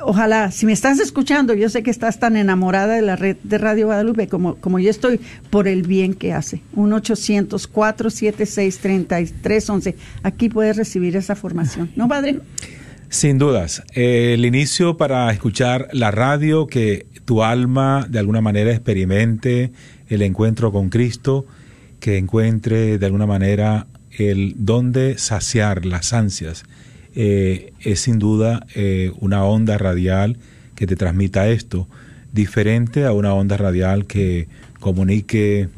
[SPEAKER 6] ojalá, si me estás escuchando, yo sé que estás tan enamorada de la red de Radio Guadalupe como, como yo estoy por el bien que hace. 1-800-476-3311. Aquí puedes recibir esa formación. ¿No, padre?
[SPEAKER 7] Sin dudas. El inicio para escuchar la radio, que tu alma de alguna manera experimente el encuentro con Cristo, que encuentre de alguna manera el dónde saciar las ansias. Eh, es sin duda eh, una onda radial que te transmita esto, diferente a una onda radial que comunique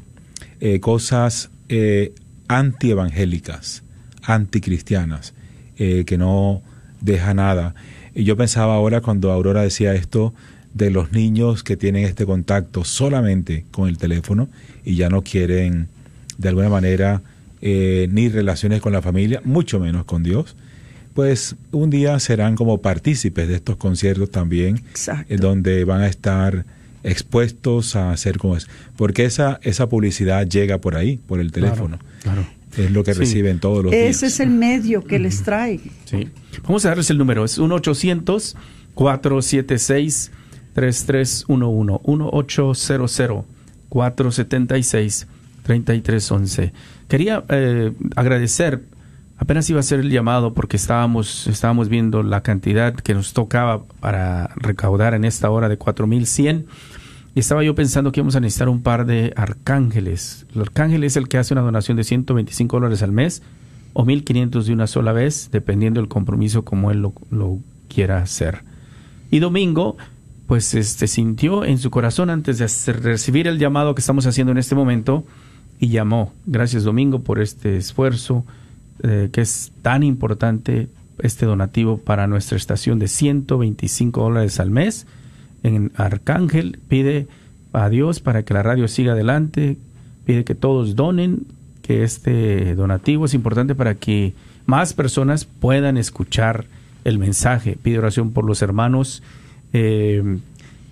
[SPEAKER 7] eh, cosas eh, antievangélicas, anticristianas, que no deja nada. Y yo pensaba ahora cuando Aurora decía esto de los niños que tienen este contacto solamente con el teléfono y ya no quieren de alguna manera eh, ni relaciones con la familia, mucho menos con Dios. pues un día serán como partícipes de estos conciertos también,
[SPEAKER 6] Exacto.
[SPEAKER 7] eh, donde van a estar expuestos a hacer como es, porque esa esa publicidad llega por ahí, por el teléfono.
[SPEAKER 3] Claro.
[SPEAKER 7] Es lo que
[SPEAKER 3] Sí.
[SPEAKER 7] reciben todos los días.
[SPEAKER 6] Ese es el medio que les trae.
[SPEAKER 3] Sí. Vamos a darles el número. Es 1-800-476-3311. 1-800-476-3311. Quería eh, agradecer, apenas iba a hacer el llamado porque estábamos, estábamos viendo la cantidad que nos tocaba para recaudar en esta hora de 4100. Y estaba yo pensando que íbamos a necesitar un par de arcángeles. El arcángel es el que hace una donación de 125 dólares al mes o 1500 de una sola vez, dependiendo del compromiso como él lo, lo quiera hacer. Y domingo, pues este sintió en su corazón antes de recibir el llamado que estamos haciendo en este momento y llamó. Gracias Domingo por este esfuerzo eh, que es tan importante este donativo para nuestra estación de 125 dólares al mes. En Arcángel pide a Dios para que la radio siga adelante, pide que todos donen, que este donativo es importante para que más personas puedan escuchar el mensaje. Pide oración por los hermanos eh,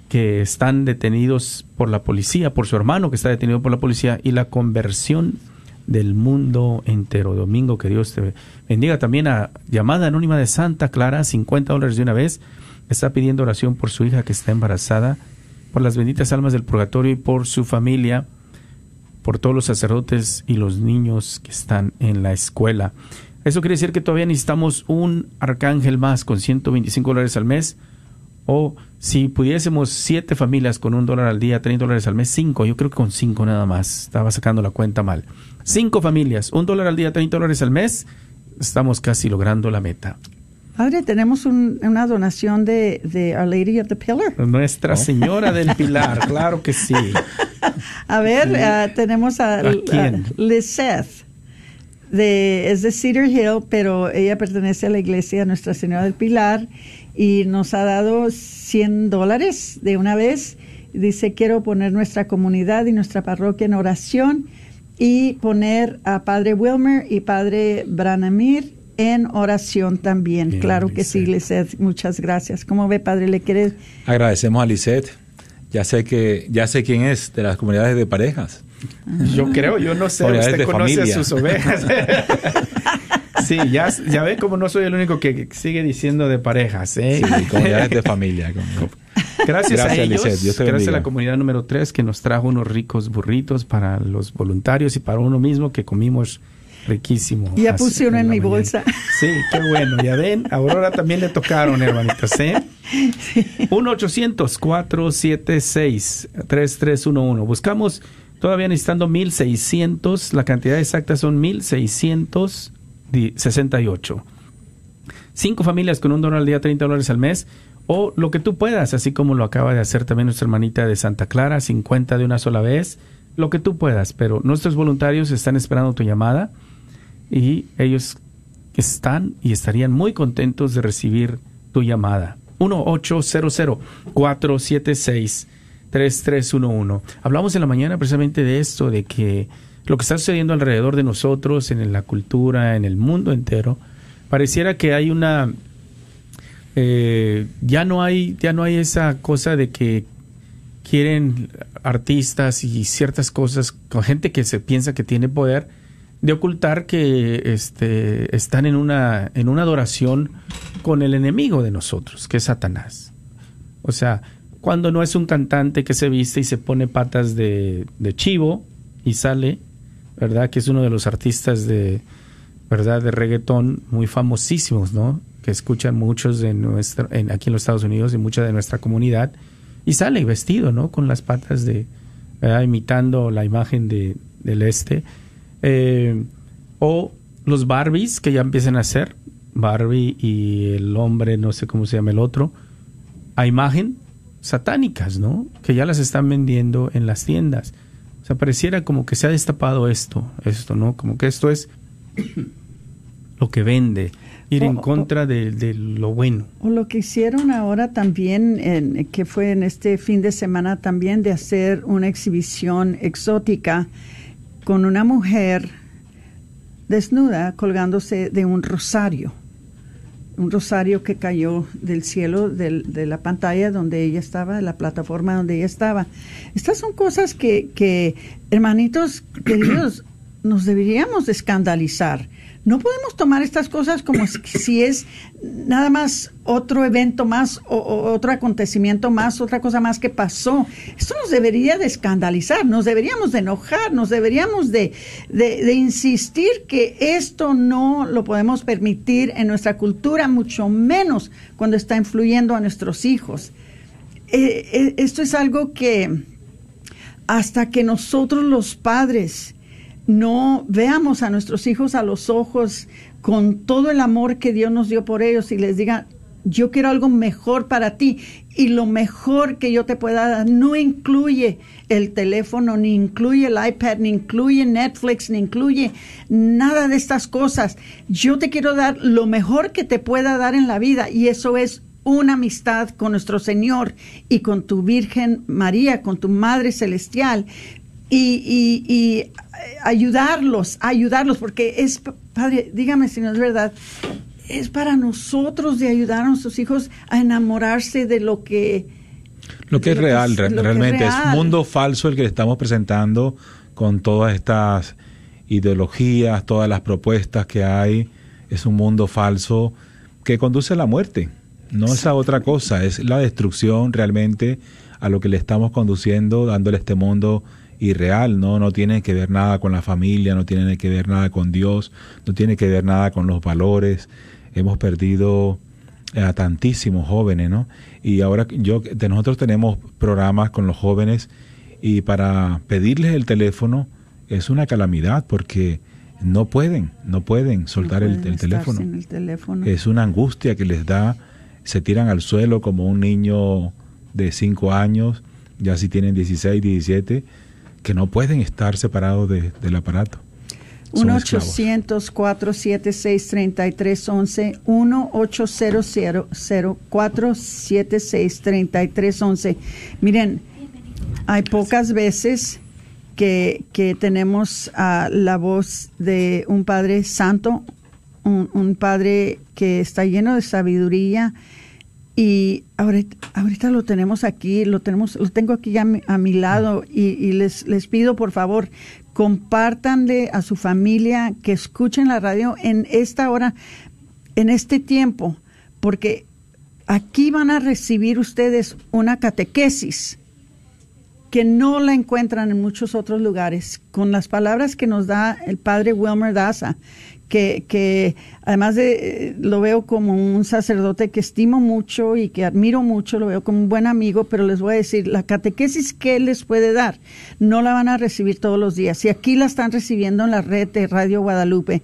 [SPEAKER 3] que están detenidos por la policía, por su hermano que está detenido por la policía y la conversión del mundo entero. Domingo, que Dios te bendiga. También a llamada anónima de Santa Clara, 50 dólares de una vez. Está pidiendo oración por su hija que está embarazada, por las benditas almas del purgatorio y por su familia, por todos los sacerdotes y los niños que están en la escuela. Eso quiere decir que todavía necesitamos un arcángel más con 125 dólares al mes. O si pudiésemos siete familias con un dólar al día, 30 dólares al mes, cinco. Yo creo que con cinco nada más. Estaba sacando la cuenta mal. Cinco familias, un dólar al día, 30 dólares al mes. Estamos casi logrando la meta.
[SPEAKER 6] Padre, tenemos un- una donación de, de Our Lady of the Pillar.
[SPEAKER 3] Nuestra Señora del Pilar, claro que sí.
[SPEAKER 6] A ver, ah, tenemos a,
[SPEAKER 3] ¿A quién?
[SPEAKER 6] a Liseth. De, es de Cedar Hill, pero ella pertenece a la iglesia de Nuestra Señora del Pilar y nos ha dado 100 dólares de una vez. Dice, quiero poner nuestra comunidad y nuestra parroquia en oración y poner a Padre Wilmer y Padre Branamir en oración también.
[SPEAKER 3] Bien,
[SPEAKER 6] claro que sí,
[SPEAKER 3] Lisette.
[SPEAKER 6] Liseth. Muchas gracias. ¿Cómo ve, Padre? ¿Le quiere
[SPEAKER 7] Agradecemos a Lisette. Ya sé que ya sé quién es de las comunidades de parejas.
[SPEAKER 3] Yo creo, yo no sé, usted
[SPEAKER 7] de
[SPEAKER 3] conoce
[SPEAKER 7] familia.
[SPEAKER 3] a sus ovejas. sí, ya, ya ve como no soy el único que sigue diciendo de parejas. ¿eh?
[SPEAKER 7] Sí, comunidades de familia. con-
[SPEAKER 3] Gracias, a
[SPEAKER 7] Gracias,
[SPEAKER 3] ellos,
[SPEAKER 7] te
[SPEAKER 3] gracias a la comunidad número 3 que nos trajo unos ricos burritos para los voluntarios y para uno mismo que comimos riquísimo.
[SPEAKER 6] Ya puse uno en mi
[SPEAKER 3] mañana.
[SPEAKER 6] bolsa.
[SPEAKER 3] Sí, qué bueno. Ya ven, a Aurora también le tocaron, hermanitos, ¿eh? 1-800-476-3311. Buscamos, todavía necesitando 1,600. La cantidad exacta son 1,668. Cinco familias con un dólar al día, 30 dólares al mes. O lo que tú puedas, así como lo acaba de hacer también nuestra hermanita de Santa Clara, 50 de una sola vez. Lo que tú puedas. Pero nuestros voluntarios están esperando tu llamada y ellos están y estarían muy contentos de recibir tu llamada. 1-800-476-3311. Hablamos en la mañana precisamente de esto, de que lo que está sucediendo alrededor de nosotros, en la cultura, en el mundo entero, pareciera que hay una... eh, ya no hay ya no hay esa cosa de que quieren artistas y ciertas cosas con gente que se piensa que tiene poder de ocultar que este están en una en una adoración con el enemigo de nosotros, que es Satanás. O sea, cuando no es un cantante que se viste y se pone patas de, de chivo y sale, ¿verdad? Que es uno de los artistas de, ¿verdad? De reggaetón muy famosísimos, ¿no? Que escuchan muchos de nuestra, en, aquí en los Estados Unidos y mucha de nuestra comunidad. Y sale vestido, ¿no? Con las patas de. Imitando la imagen de, del este. Eh, o los Barbies que ya empiezan a hacer, Barbie y el hombre, no sé cómo se llama el otro, a imagen satánicas, ¿no? Que ya las están vendiendo en las tiendas. O sea, pareciera como que se ha destapado esto, esto, ¿no? Como que esto es lo que vende, ir en
[SPEAKER 6] o-
[SPEAKER 3] contra de, de lo bueno.
[SPEAKER 6] O lo que hicieron ahora también, en- que fue en este fin de semana también, de hacer una exhibición exótica con una mujer desnuda colgándose de un rosario. Un rosario que cayó del cielo del- de la pantalla donde ella estaba, de la plataforma donde ella estaba. Estas son cosas que, que hermanitos queridos, nos deberíamos de escandalizar. No podemos tomar estas cosas como si- es nada más otro evento más o, otro acontecimiento más, otra cosa más que pasó. Esto nos debería de escandalizar, nos deberíamos de enojar, nos deberíamos de, de- de insistir que esto no lo podemos permitir en nuestra cultura, mucho menos cuando está influyendo a nuestros hijos. Eh, eh, esto es algo que hasta que nosotros los padres no veamos a nuestros hijos a los ojos con todo el amor que Dios nos dio por ellos y les diga, yo quiero algo mejor para ti y lo mejor que yo te pueda dar no incluye el teléfono, ni incluye el iPad, ni incluye Netflix, ni incluye nada de estas cosas. Yo te quiero dar lo mejor que te pueda dar en la vida y eso es una amistad con nuestro Señor y con tu Virgen María, con tu Madre Celestial y, y- y, ayudarlos, ayudarlos, porque es, Padre, dígame si no es verdad, es para nosotros de ayudar a nuestros hijos a enamorarse de lo que...
[SPEAKER 7] Lo que es
[SPEAKER 6] Lo que
[SPEAKER 7] real,
[SPEAKER 6] es-
[SPEAKER 7] re-
[SPEAKER 6] lo que es
[SPEAKER 7] realmente es,
[SPEAKER 6] real.
[SPEAKER 7] mundo falso el que le estamos presentando con todas estas ideologías, todas las propuestas que hay. Es un mundo falso que conduce a la muerte. No es a otra cosa, es la destrucción realmente a lo que le estamos conduciendo, dándole este mundo irreal, ¿no? No tiene que ver nada con la familia, no tiene que ver nada con Dios, no tiene que ver nada con los valores. Hemos perdido a tantísimos jóvenes, ¿no? Y ahora yo de nosotros tenemos programas con los jóvenes y para pedirles el teléfono es una calamidad porque no pueden, no pueden soltar
[SPEAKER 6] no
[SPEAKER 7] el,
[SPEAKER 6] pueden
[SPEAKER 7] el
[SPEAKER 6] estar
[SPEAKER 7] teléfono.
[SPEAKER 6] el teléfono.
[SPEAKER 7] Es una angustia que les da, se tiran al suelo como un niño de 5 años, ya si tienen 16, 17, que no pueden estar separados de- del aparato. Son esclavos.
[SPEAKER 6] 1-800-476-3311, 1-800-476-3311. Miren, hay pocas veces que, que tenemos ah, la voz de un Padre Santo, un, un Padre que está lleno de sabiduría y ahorita, ahorita lo tenemos aquí, lo tenemos, lo tengo aquí a mi, a mi lado y, les, les pido por favor compártanle a su familia que escuchen la radio en esta hora, en este tiempo, porque aquí van a recibir ustedes una catequesis que no la encuentran en muchos otros lugares, con las palabras que nos da el padre Wilmer Daza, que, que además de, eh, lo veo como un sacerdote que estimo mucho y que admiro mucho, lo veo como un buen amigo, pero les voy a decir, la catequesis que él les puede dar, no la van a recibir todos los días. Y aquí la están recibiendo en la red de Radio Guadalupe.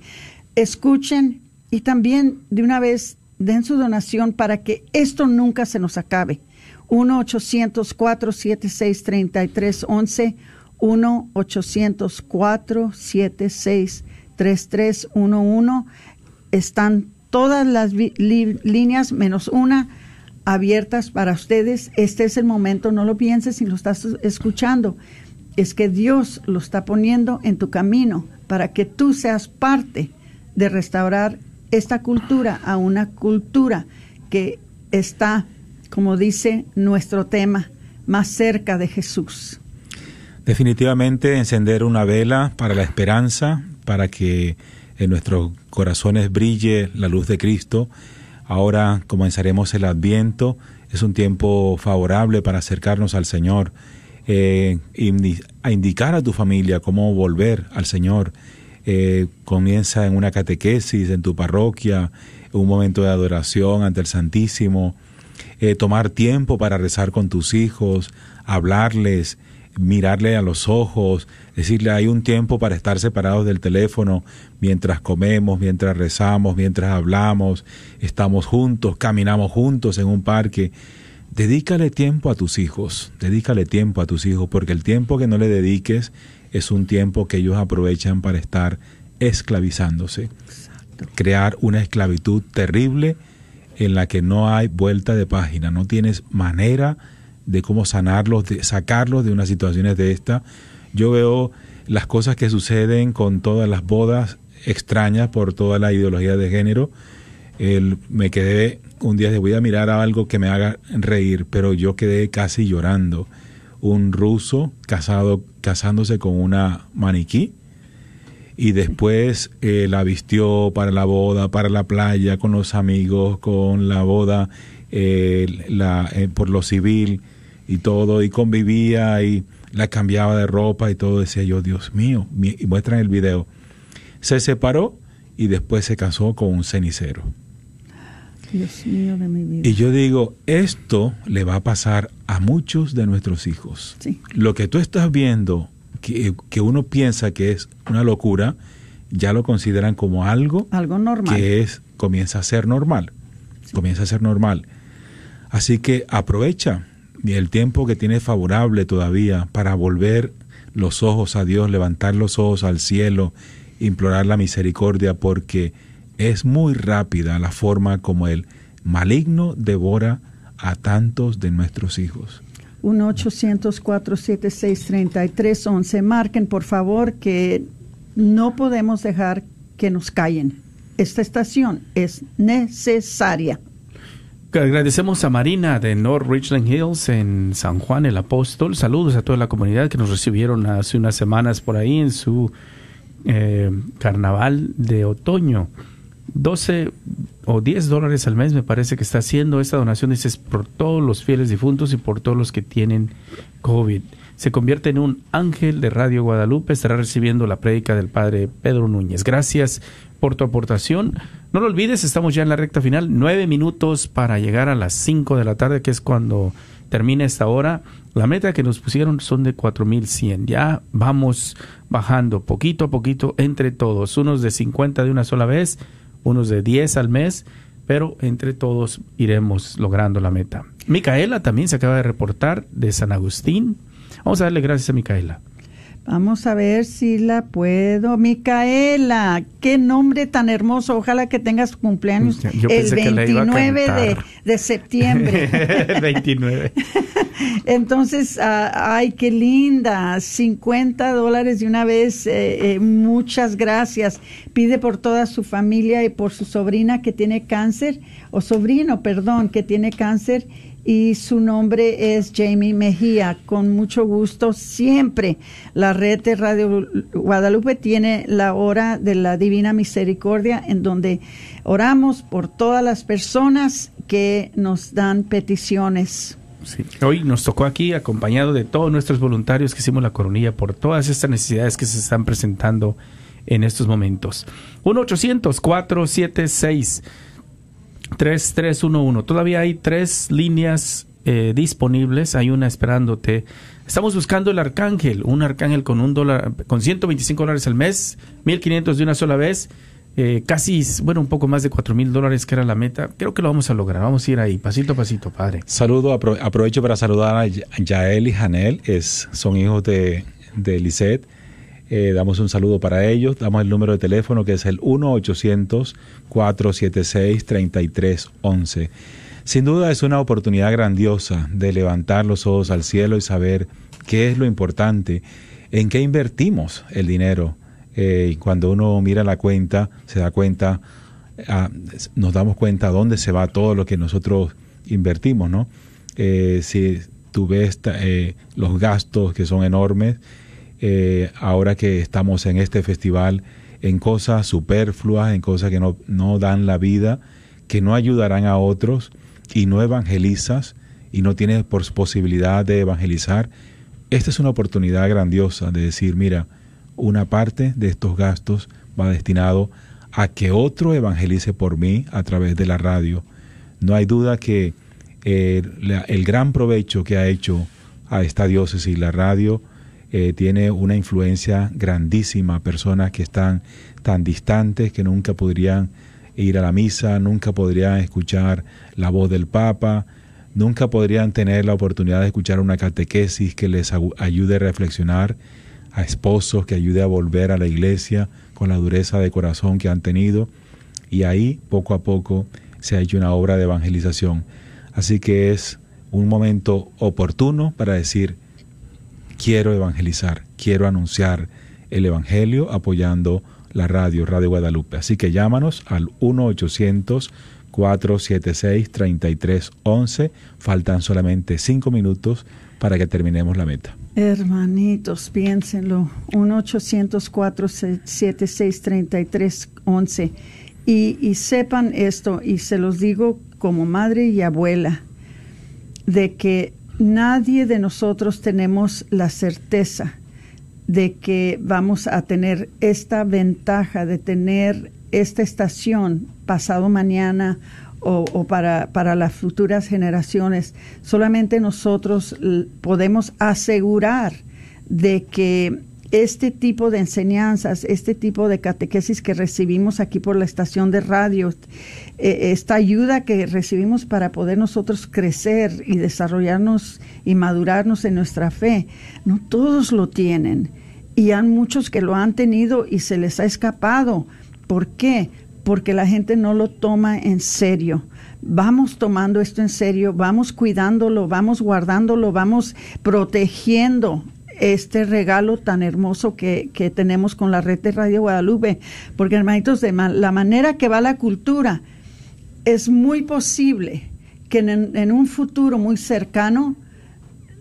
[SPEAKER 6] Escuchen y también de una vez den su donación para que esto nunca se nos acabe. 1-800-476-3311, 1-800-476-3311. Están todas las líneas menos una abiertas para ustedes. Este es el momento, no lo pienses si lo estás escuchando. Es que Dios lo está poniendo en tu camino para que tú seas parte de restaurar esta cultura a una cultura que está, como dice nuestro tema, más cerca de Jesús.
[SPEAKER 7] Definitivamente encender una vela para la esperanza, para que en nuestros corazones brille la luz de Cristo. Ahora comenzaremos el adviento, es un tiempo favorable para acercarnos al Señor, eh, a indicar a tu familia cómo volver al Señor. Eh, comienza en una catequesis en tu parroquia, un momento de adoración ante el Santísimo, eh, tomar tiempo para rezar con tus hijos, hablarles, mirarle a los ojos, decirle hay un tiempo para estar separados del teléfono mientras comemos, mientras rezamos, mientras hablamos, estamos juntos, caminamos juntos en un parque. Dedícale tiempo a tus hijos, dedícale tiempo a tus hijos, porque el tiempo que no le dediques es un tiempo que ellos aprovechan para estar esclavizándose, crear una esclavitud terrible en la que no hay vuelta de página, no tienes manera de cómo sanarlos, de sacarlos de unas situaciones de esta. Yo veo las cosas que suceden con todas las bodas extrañas por toda la ideología de género. el- me quedé un día de voy a mirar a algo que me haga reír, pero yo quedé casi llorando. Un ruso casado, casándose con una maniquí y después eh, la vistió para la boda, para la playa, con los amigos, con la boda eh, la, eh, por lo civil y todo, y convivía y la cambiaba de ropa y todo. Decía yo, Dios mío, y muestran el video. Se separó y después se casó con un cenicero.
[SPEAKER 6] Dios mío de mi vida.
[SPEAKER 7] Y yo digo, esto le va a pasar a muchos de nuestros hijos.
[SPEAKER 6] Sí.
[SPEAKER 7] Lo que tú estás viendo, que, que uno piensa que es una locura, ya lo consideran como algo
[SPEAKER 6] Algo normal.
[SPEAKER 7] que es comienza a ser normal. Comienza a ser normal. Así que aprovecha el tiempo que tienes favorable todavía para volver los ojos a Dios, levantar los ojos al cielo, implorar la misericordia, porque es muy rápida la forma como el maligno devora a tantos de nuestros hijos.
[SPEAKER 6] 1-800-476-3311. Marquen, por favor, que no podemos dejar que nos callen. Esta estación es necesaria.
[SPEAKER 3] Agradecemos a Marina de North Richland Hills en San Juan el Apóstol. Saludos a toda la comunidad que nos recibieron hace unas semanas por ahí en su eh, carnaval de otoño. 12 o 10 dólares al mes me parece que está haciendo esta donación. Dices por todos los fieles difuntos y por todos los que tienen COVID. Se convierte en un ángel de Radio Guadalupe. Estará recibiendo la prédica del Padre Pedro Núñez. Gracias por tu aportación. No lo olvides, estamos ya en la recta final. Nueve minutos para llegar a las 5 de la tarde, que es cuando termina esta hora. La meta que nos pusieron son de 4100. Ya vamos bajando poquito a poquito entre todos. Unos de 50 de una sola vez, unos de 10 al mes, pero entre todos iremos logrando la meta. Micaela también se acaba de reportar de San Agustín. Vamos a darle gracias a Micaela.
[SPEAKER 6] Vamos a ver si la puedo. Micaela, qué nombre tan hermoso. Ojalá que tengas cumpleaños
[SPEAKER 3] Yo
[SPEAKER 6] el
[SPEAKER 3] pensé que la iba a
[SPEAKER 6] 29 de, de septiembre.
[SPEAKER 3] 29.
[SPEAKER 6] Entonces, ah, ay, qué linda. 50 dólares de una vez. eh, eh, muchas gracias. Pide por toda su familia y por su sobrina que tiene cáncer, o sobrino, perdón, que tiene cáncer. Y su nombre es Jamie Mejía. Con mucho gusto, siempre la red de Radio Guadalupe tiene la hora de la Divina Misericordia, en donde oramos por todas las personas que nos dan peticiones.
[SPEAKER 3] Sí. Hoy nos tocó aquí acompañado de todos nuestros voluntarios que hicimos la coronilla por todas estas necesidades que se están presentando en estos momentos. 1-800-476-3311. Todavía hay tres líneas eh, disponibles. Hay una esperándote. Estamos buscando el arcángel, un arcángel con un dólar, con 125 dólares al mes, 1500 de una sola vez. eh, casi, bueno, un poco más de 4 mil dólares que era la meta. Creo que lo vamos a lograr. Vamos a ir ahí, pasito a pasito, padre.
[SPEAKER 7] Saludo, apro- aprovecho para saludar a Ya- Yael y Janel, es, son hijos de, de. Eh, damos un saludo para ellos, damos el número de teléfono que es el 1-800-476-3311. Sin duda es una oportunidad grandiosa de levantar los ojos al cielo y saber qué es lo importante, en qué invertimos el dinero. Eh, cuando uno mira la cuenta, se da cuenta, ah, nos damos cuenta dónde se va todo lo que nosotros invertimos, ¿no? Eh, si tú ves eh, los gastos que son enormes, eh, ahora que estamos en este festival, en cosas superfluas, en cosas que no, no dan la vida, que no ayudarán a otros y no evangelizas y no tienes posibilidad de evangelizar, esta es una oportunidad grandiosa de decir, mira, una parte de estos gastos va destinado a que otro evangelice por mí a través de la radio. No hay duda que eh, el gran provecho que ha hecho a esta diócesis la radio eh, tiene una influencia grandísima personas que están tan distantes que nunca podrían ir a la misa, nunca podrían escuchar la voz del Papa, nunca podrían tener la oportunidad de escuchar una catequesis que les ayude a reflexionar, a esposos que ayude a volver a la iglesia con la dureza de corazón que han tenido. Y ahí, poco a poco, se ha hecho una obra de evangelización. Así que es un momento oportuno para decir, quiero evangelizar, quiero anunciar el Evangelio apoyando la radio, Radio Guadalupe. Así que llámanos al 1-800-476-3311. Faltan solamente cinco minutos para que terminemos la meta.
[SPEAKER 6] Hermanitos, piénsenlo. 1-800-476-3311. Y, y sepan esto, y se los digo como madre y abuela, de que nadie de nosotros tenemos la certeza de que vamos a tener esta ventaja de tener esta estación pasado mañana o, para, para las futuras generaciones. Solamente nosotros podemos asegurar de que este tipo de enseñanzas, este tipo de catequesis que recibimos aquí por la estación de radio, eh, esta ayuda que recibimos para poder nosotros crecer y desarrollarnos y madurarnos en nuestra fe, no todos lo tienen. Y hay muchos que lo han tenido y se les ha escapado. ¿Por qué? Porque la gente no lo toma en serio. Vamos tomando esto en serio, vamos cuidándolo, vamos guardándolo, vamos protegiendo este regalo tan hermoso que, tenemos con la red de Radio Guadalupe. Porque, hermanitos, de la manera que va la cultura, es muy posible que en, en un futuro muy cercano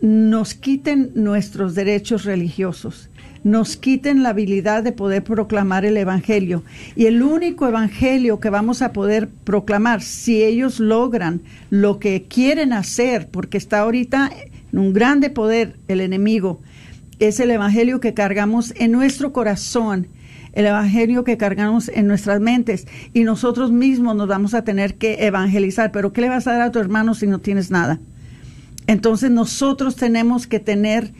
[SPEAKER 6] nos quiten nuestros derechos religiosos, nos quiten la habilidad de poder proclamar el Evangelio. Y el único Evangelio que vamos a poder proclamar, si ellos logran lo que quieren hacer, porque está ahorita en un grande poder el enemigo, es el Evangelio que cargamos en nuestro corazón, el Evangelio que cargamos en nuestras mentes y nosotros mismos nos vamos a tener que evangelizar. Pero ¿qué le vas a dar a tu hermano si no tienes nada? Entonces nosotros tenemos que tener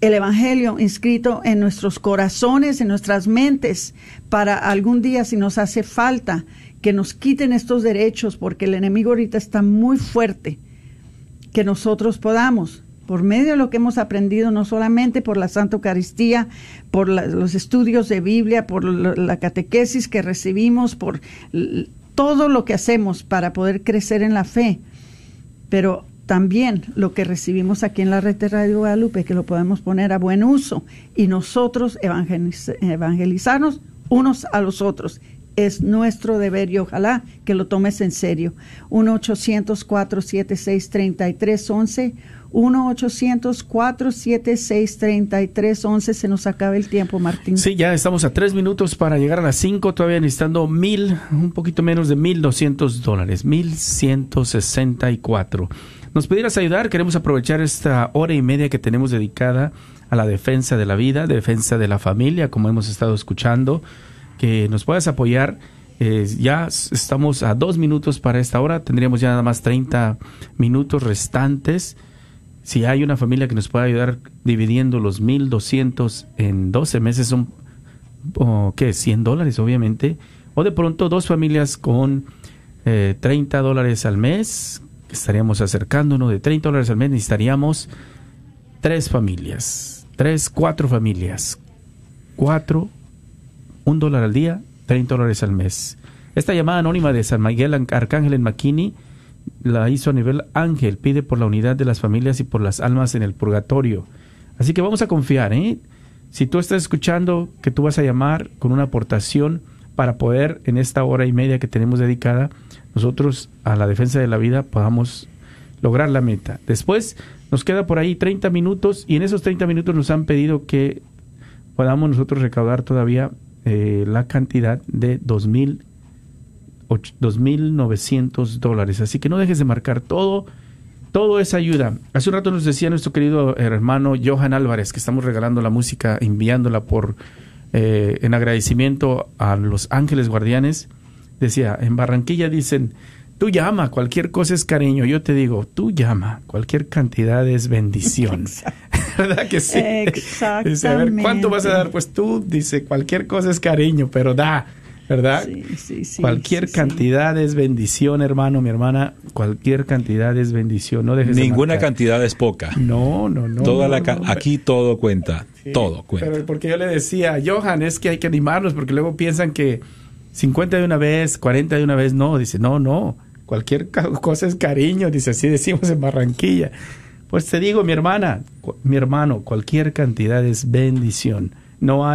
[SPEAKER 6] el Evangelio inscrito en nuestros corazones, en nuestras mentes, para algún día, si nos hace falta, que nos quiten estos derechos, porque el enemigo ahorita está muy fuerte, que nosotros podamos, por medio de lo que hemos aprendido, no solamente por la Santa Eucaristía, por los estudios de Biblia, por la catequesis que recibimos, por todo lo que hacemos para poder crecer en la fe, pero también lo que recibimos aquí en la red de Radio Guadalupe, que lo podemos poner a buen uso y nosotros evangeliz- evangelizarnos unos a los otros. Es nuestro deber y ojalá que lo tomes en serio. 1-800-476-3311. 1-800-476-3311. Se nos acaba el tiempo, Martín.
[SPEAKER 3] Sí, ya estamos a tres minutos para llegar a las cinco, todavía necesitando mil, un poquito menos de mil doscientos dólares, mil ciento sesenta y cuatro. ¿Nos pudieras ayudar? Queremos aprovechar esta hora y media que tenemos dedicada a la defensa de la vida, defensa de la familia, como hemos estado escuchando, que nos puedas apoyar. Eh, ya estamos a dos minutos para esta hora, tendríamos ya nada más 30 minutos restantes. Si hay una familia que nos pueda ayudar dividiendo los 1.200 en 12 meses, son, o, ¿qué? 100 dólares, obviamente. O de pronto dos familias con eh, 30 dólares al mes, estaríamos acercándonos de 30 dólares al mes, necesitaríamos tres familias, tres, cuatro familias, cuatro, un dólar al día, 30 dólares al mes. Esta llamada anónima de San Miguel Arcángel en McKinney la hizo a nivel ángel, pide por la unidad de las familias y por las almas en el purgatorio. Así que vamos a confiar, ¿eh? Si tú estás escuchando que tú vas a llamar con una aportación para poder en esta hora y media que tenemos dedicada, nosotros a la defensa de la vida podamos lograr la meta. Después nos queda por ahí 30 minutos y en esos 30 minutos nos han pedido que podamos nosotros recaudar todavía eh, la cantidad de 2.000 och- 2.900 dólares. Así que no dejes de marcar todo, todo esa ayuda. Hace un rato nos decía nuestro querido hermano Johan Álvarez que estamos regalando la música, enviándola por eh, en agradecimiento a los ángeles guardianes. Decía, en Barranquilla dicen, tú llama, cualquier cosa es cariño. Yo te digo, tú llama, cualquier cantidad es bendición. ¿Verdad que sí? Dice, a ver, ¿cuánto vas a dar? Pues tú, dice, cualquier cosa es cariño, pero da, ¿verdad?
[SPEAKER 6] Sí, sí, sí,
[SPEAKER 3] cualquier
[SPEAKER 6] sí, sí.
[SPEAKER 3] cantidad es bendición, hermano, mi hermana. Cualquier cantidad es bendición. No dejes de
[SPEAKER 2] Ninguna cantidad es poca.
[SPEAKER 3] No, no, no.
[SPEAKER 2] Toda
[SPEAKER 3] no,
[SPEAKER 2] la ca-
[SPEAKER 3] no.
[SPEAKER 2] aquí todo cuenta.
[SPEAKER 3] Sí,
[SPEAKER 2] todo cuenta.
[SPEAKER 3] Pero porque yo le decía, Johan, es que hay que animarlos porque luego piensan que 50 de una vez, 40 de una vez, no. Dice, no, no. Cualquier cosa es cariño, dice, así decimos en Barranquilla. Pues te digo, mi hermana, mi hermano, cualquier cantidad es bendición. No hay